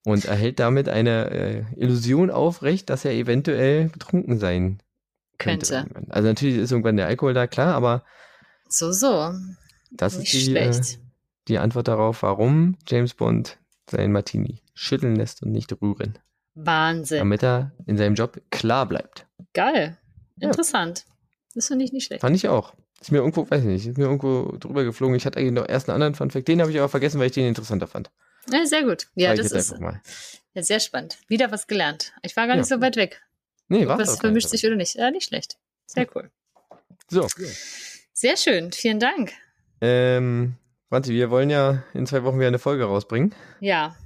Und erhält damit eine äh, Illusion aufrecht, dass er eventuell betrunken sein könnte. Könnte. Also natürlich ist irgendwann der Alkohol da, klar, aber So, so. das Nicht ist die, äh, schlecht. die Antwort darauf, warum James Bond seinen Martini schütteln lässt und nicht rühren. Wahnsinn. Damit er in seinem Job klar bleibt. Geil. Ja. Interessant. Das finde ich nicht schlecht. Fand ich auch. Ist mir irgendwo, weiß ich nicht, ist mir irgendwo drüber geflogen. Ich hatte eigentlich noch erst einen anderen Funfact, den habe ich aber vergessen, weil ich den interessanter fand. Ja, sehr gut. Ja, ich das ist ja, sehr spannend. Wieder was gelernt. Ich war gar Ja. nicht so weit weg. Nee, war Was vermischt sich oder nicht? Ja, nicht schlecht. Sehr cool. So, Sehr schön. Vielen Dank. ähm, Franzi, wir wollen ja in zwei Wochen wieder eine Folge rausbringen. Ja.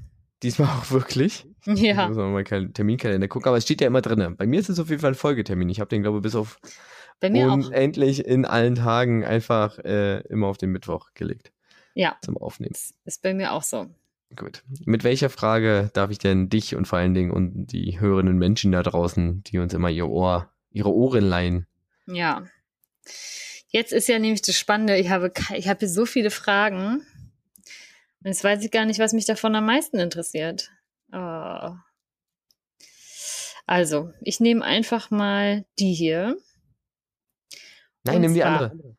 Diesmal auch wirklich. Ja. Da müssen wir mal keinen Terminkalender gucken, aber es steht ja immer drin. Bei mir ist es auf jeden Fall ein Folgetermin. Ich habe den, glaube ich, bis auf Bei mir auch. unendlich in allen Tagen einfach äh, immer auf den Mittwoch gelegt Ja. zum Aufnehmen. Ist bei mir auch so. Gut. Mit welcher Frage darf ich denn dich und vor allen Dingen und die hörenden Menschen da draußen, die uns immer ihr Ohr, ihre Ohren leihen? Ja. Jetzt ist ja nämlich das Spannende, ich habe, ich habe hier so viele Fragen. Und jetzt weiß ich gar nicht, was mich davon am meisten interessiert. Oh. Also, ich nehme einfach mal die hier. Nein, Und nimm die zwar- andere.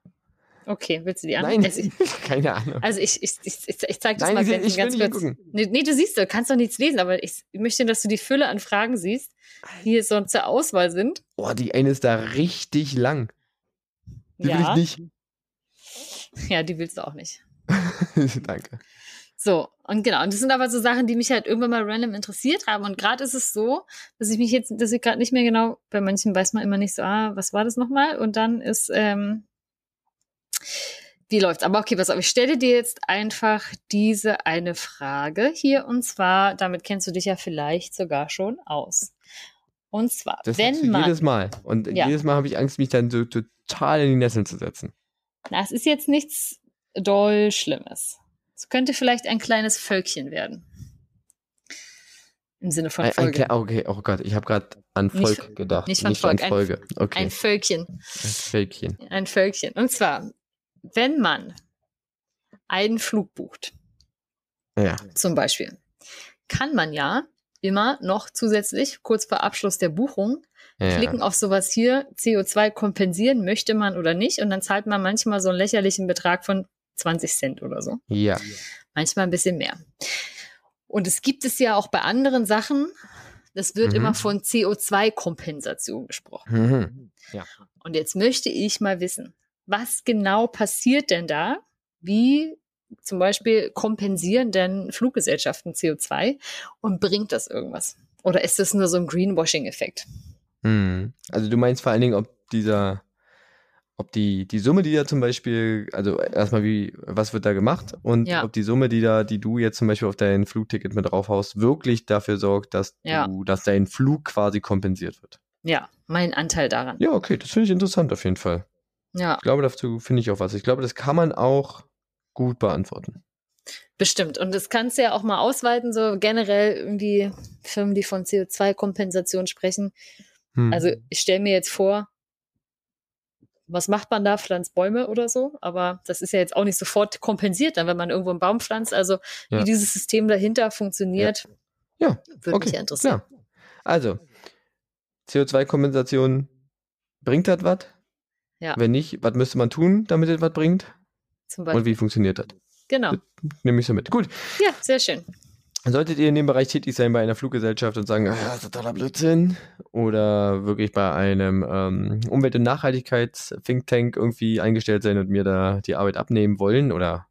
Okay, willst du die an? Nein, Also ich, keine Ahnung. also ich, ich, ich, ich, zeige das Nein, mal ich, ganz, ich ganz kurz. Nee, nee, du siehst, du kannst doch nichts lesen, aber ich möchte, dass du die Fülle an Fragen siehst, die hier so zur Auswahl sind. Oh, die eine ist da richtig lang. Die ja. will ich nicht. ja, die willst du auch nicht. Danke. So, und genau, und das sind aber so Sachen, die mich halt irgendwann mal random interessiert haben. Und gerade ist es so, dass ich mich jetzt, dass ich gerade nicht mehr genau, bei manchen weiß man immer nicht so, ah, was war das nochmal? Und dann ist, ähm, wie läuft's? Aber okay, pass auf, ich stelle dir jetzt einfach diese eine Frage hier. Und zwar, damit kennst du dich ja vielleicht sogar schon aus. Und zwar, Das wenn man, jedes Mal. Und Ja. jedes Mal habe ich Angst, mich dann so total in die Nesseln zu setzen. na, es ist jetzt nichts doll Schlimmes. Es könnte vielleicht ein kleines Völkchen werden. Im Sinne von Ein, ein, Folge. Kle- okay, oh Gott, ich habe gerade an Nicht- Volk gedacht. nicht von an Volk, ein- Folge. Okay, Ein Völkchen. ein Völkchen. Ein Völkchen. Und zwar, wenn man einen Flug bucht, Ja. zum Beispiel, kann man ja immer noch zusätzlich, kurz vor Abschluss der Buchung, ja. klicken auf sowas hier, CO2 kompensieren möchte man oder nicht. Und dann zahlt man manchmal so einen lächerlichen Betrag von 20 Cent oder so. Ja. Manchmal ein bisschen mehr. Und es gibt es ja auch bei anderen Sachen. Das wird Mhm. immer von CO2-Kompensation gesprochen. Mhm. Und jetzt möchte ich mal wissen, was genau passiert denn da? Wie zum Beispiel kompensieren denn Fluggesellschaften CO2 und bringt das irgendwas? Oder ist das nur so ein Greenwashing-Effekt? Mhm. Also du meinst vor allen Dingen, ob dieser, ob die, die Summe, die da zum Beispiel, also erstmal wie, was wird da gemacht und Ja. ob die Summe, die da, die du jetzt zum Beispiel auf dein Flugticket mit draufhaust, wirklich dafür sorgt, dass Ja. du, dass dein Flug quasi kompensiert wird. Ja, mein Anteil daran. Ja, okay, das finde ich interessant auf jeden Fall. Ja, Ich glaube, dazu finde ich auch was. Ich glaube, das kann man auch gut beantworten. bestimmt. Und das kannst du ja auch mal ausweiten, so generell irgendwie Firmen, die von CO2-Kompensation sprechen. Hm. Also ich stelle mir jetzt vor, was macht man da? Pflanzt Bäume oder so? Aber das ist ja jetzt auch nicht sofort kompensiert, dann, wenn man irgendwo einen Baum pflanzt. Also Ja. wie dieses System dahinter funktioniert, Ja, würde okay, mich ja interessieren. klar. Also, CO2-Kompensation, bringt das was? Ja. Wenn nicht, was müsste man tun, damit es was bringt? Zum Beispiel. Und wie funktioniert das? Genau. Nehme ich so mit. Gut. Ja, sehr schön. Solltet ihr in dem Bereich tätig sein bei einer Fluggesellschaft und sagen, ah, das ist totaler Blödsinn, oder wirklich bei einem ähm, Umwelt- und Nachhaltigkeits-Think Tank irgendwie eingestellt sein und mir da die Arbeit abnehmen wollen oder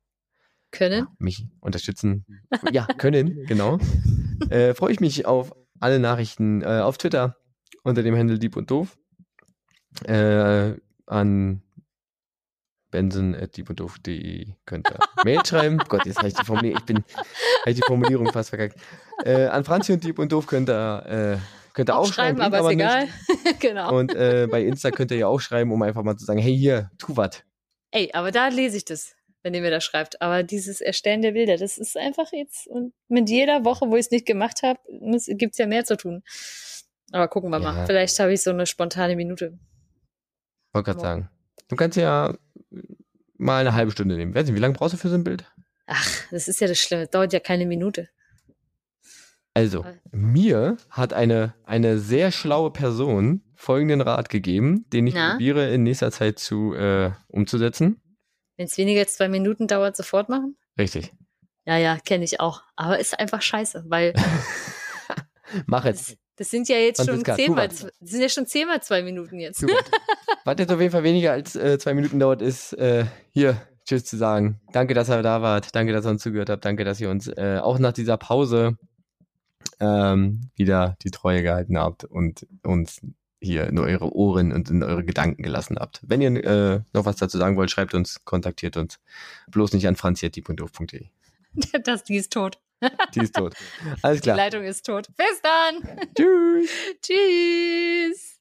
Können. ja, mich unterstützen, ja, können, genau, äh, freue ich mich auf alle Nachrichten äh, auf Twitter unter dem Handel Dieb und Doof äh, an benson.diepunddoof.de könnt ihr Mail schreiben. Gott, jetzt habe ich die Formulierung, ich bin, habe die Formulierung fast verkackt. Äh, an Franzi und Dieb und Doof könnt ihr, äh, könnt ihr auch, schreiben, aber ist bringt egal. genau. Und äh, bei Insta könnt ihr ja auch schreiben, um einfach mal zu sagen, hey hier, tu was. Ey, aber da lese ich das, wenn ihr mir das schreibt. Aber dieses Erstellen der Bilder, das ist einfach jetzt, und mit jeder Woche, wo ich es nicht gemacht habe, gibt es ja mehr zu tun. Aber gucken wir Ja. mal. Vielleicht habe ich so eine spontane Minute. Wollte gerade sagen. Du kannst ja mal eine halbe Stunde nehmen. Weiß nicht, wie lange brauchst du für so ein Bild? Ach, das ist ja das Schlimme. Das dauert ja keine Minute. Also, mir hat eine, eine sehr schlaue Person folgenden Rat gegeben, den ich Na? probiere in nächster Zeit zu äh, umzusetzen. Wenn es weniger als zwei Minuten dauert, sofort machen? Richtig. Ja, ja, kenne ich auch. Aber ist einfach scheiße, weil Mach jetzt. Das, sind ja jetzt schon zehnmal, das sind ja schon zehnmal zwei Minuten jetzt. Was jetzt auf jeden Fall weniger als äh, zwei Minuten dauert, ist äh, hier Tschüss zu sagen. Danke, dass ihr da wart. Danke, dass ihr uns zugehört habt. Danke, dass ihr uns äh, auch nach dieser Pause ähm, wieder die Treue gehalten habt und uns hier in eure Ohren und in eure Gedanken gelassen habt. Wenn ihr äh, noch was dazu sagen wollt, schreibt uns, kontaktiert uns. Bloß nicht an franzi.doof.de. Das, die ist tot. Die ist tot. Alles Die klar. Leitung ist tot. Bis dann. Tschüss. Tschüss.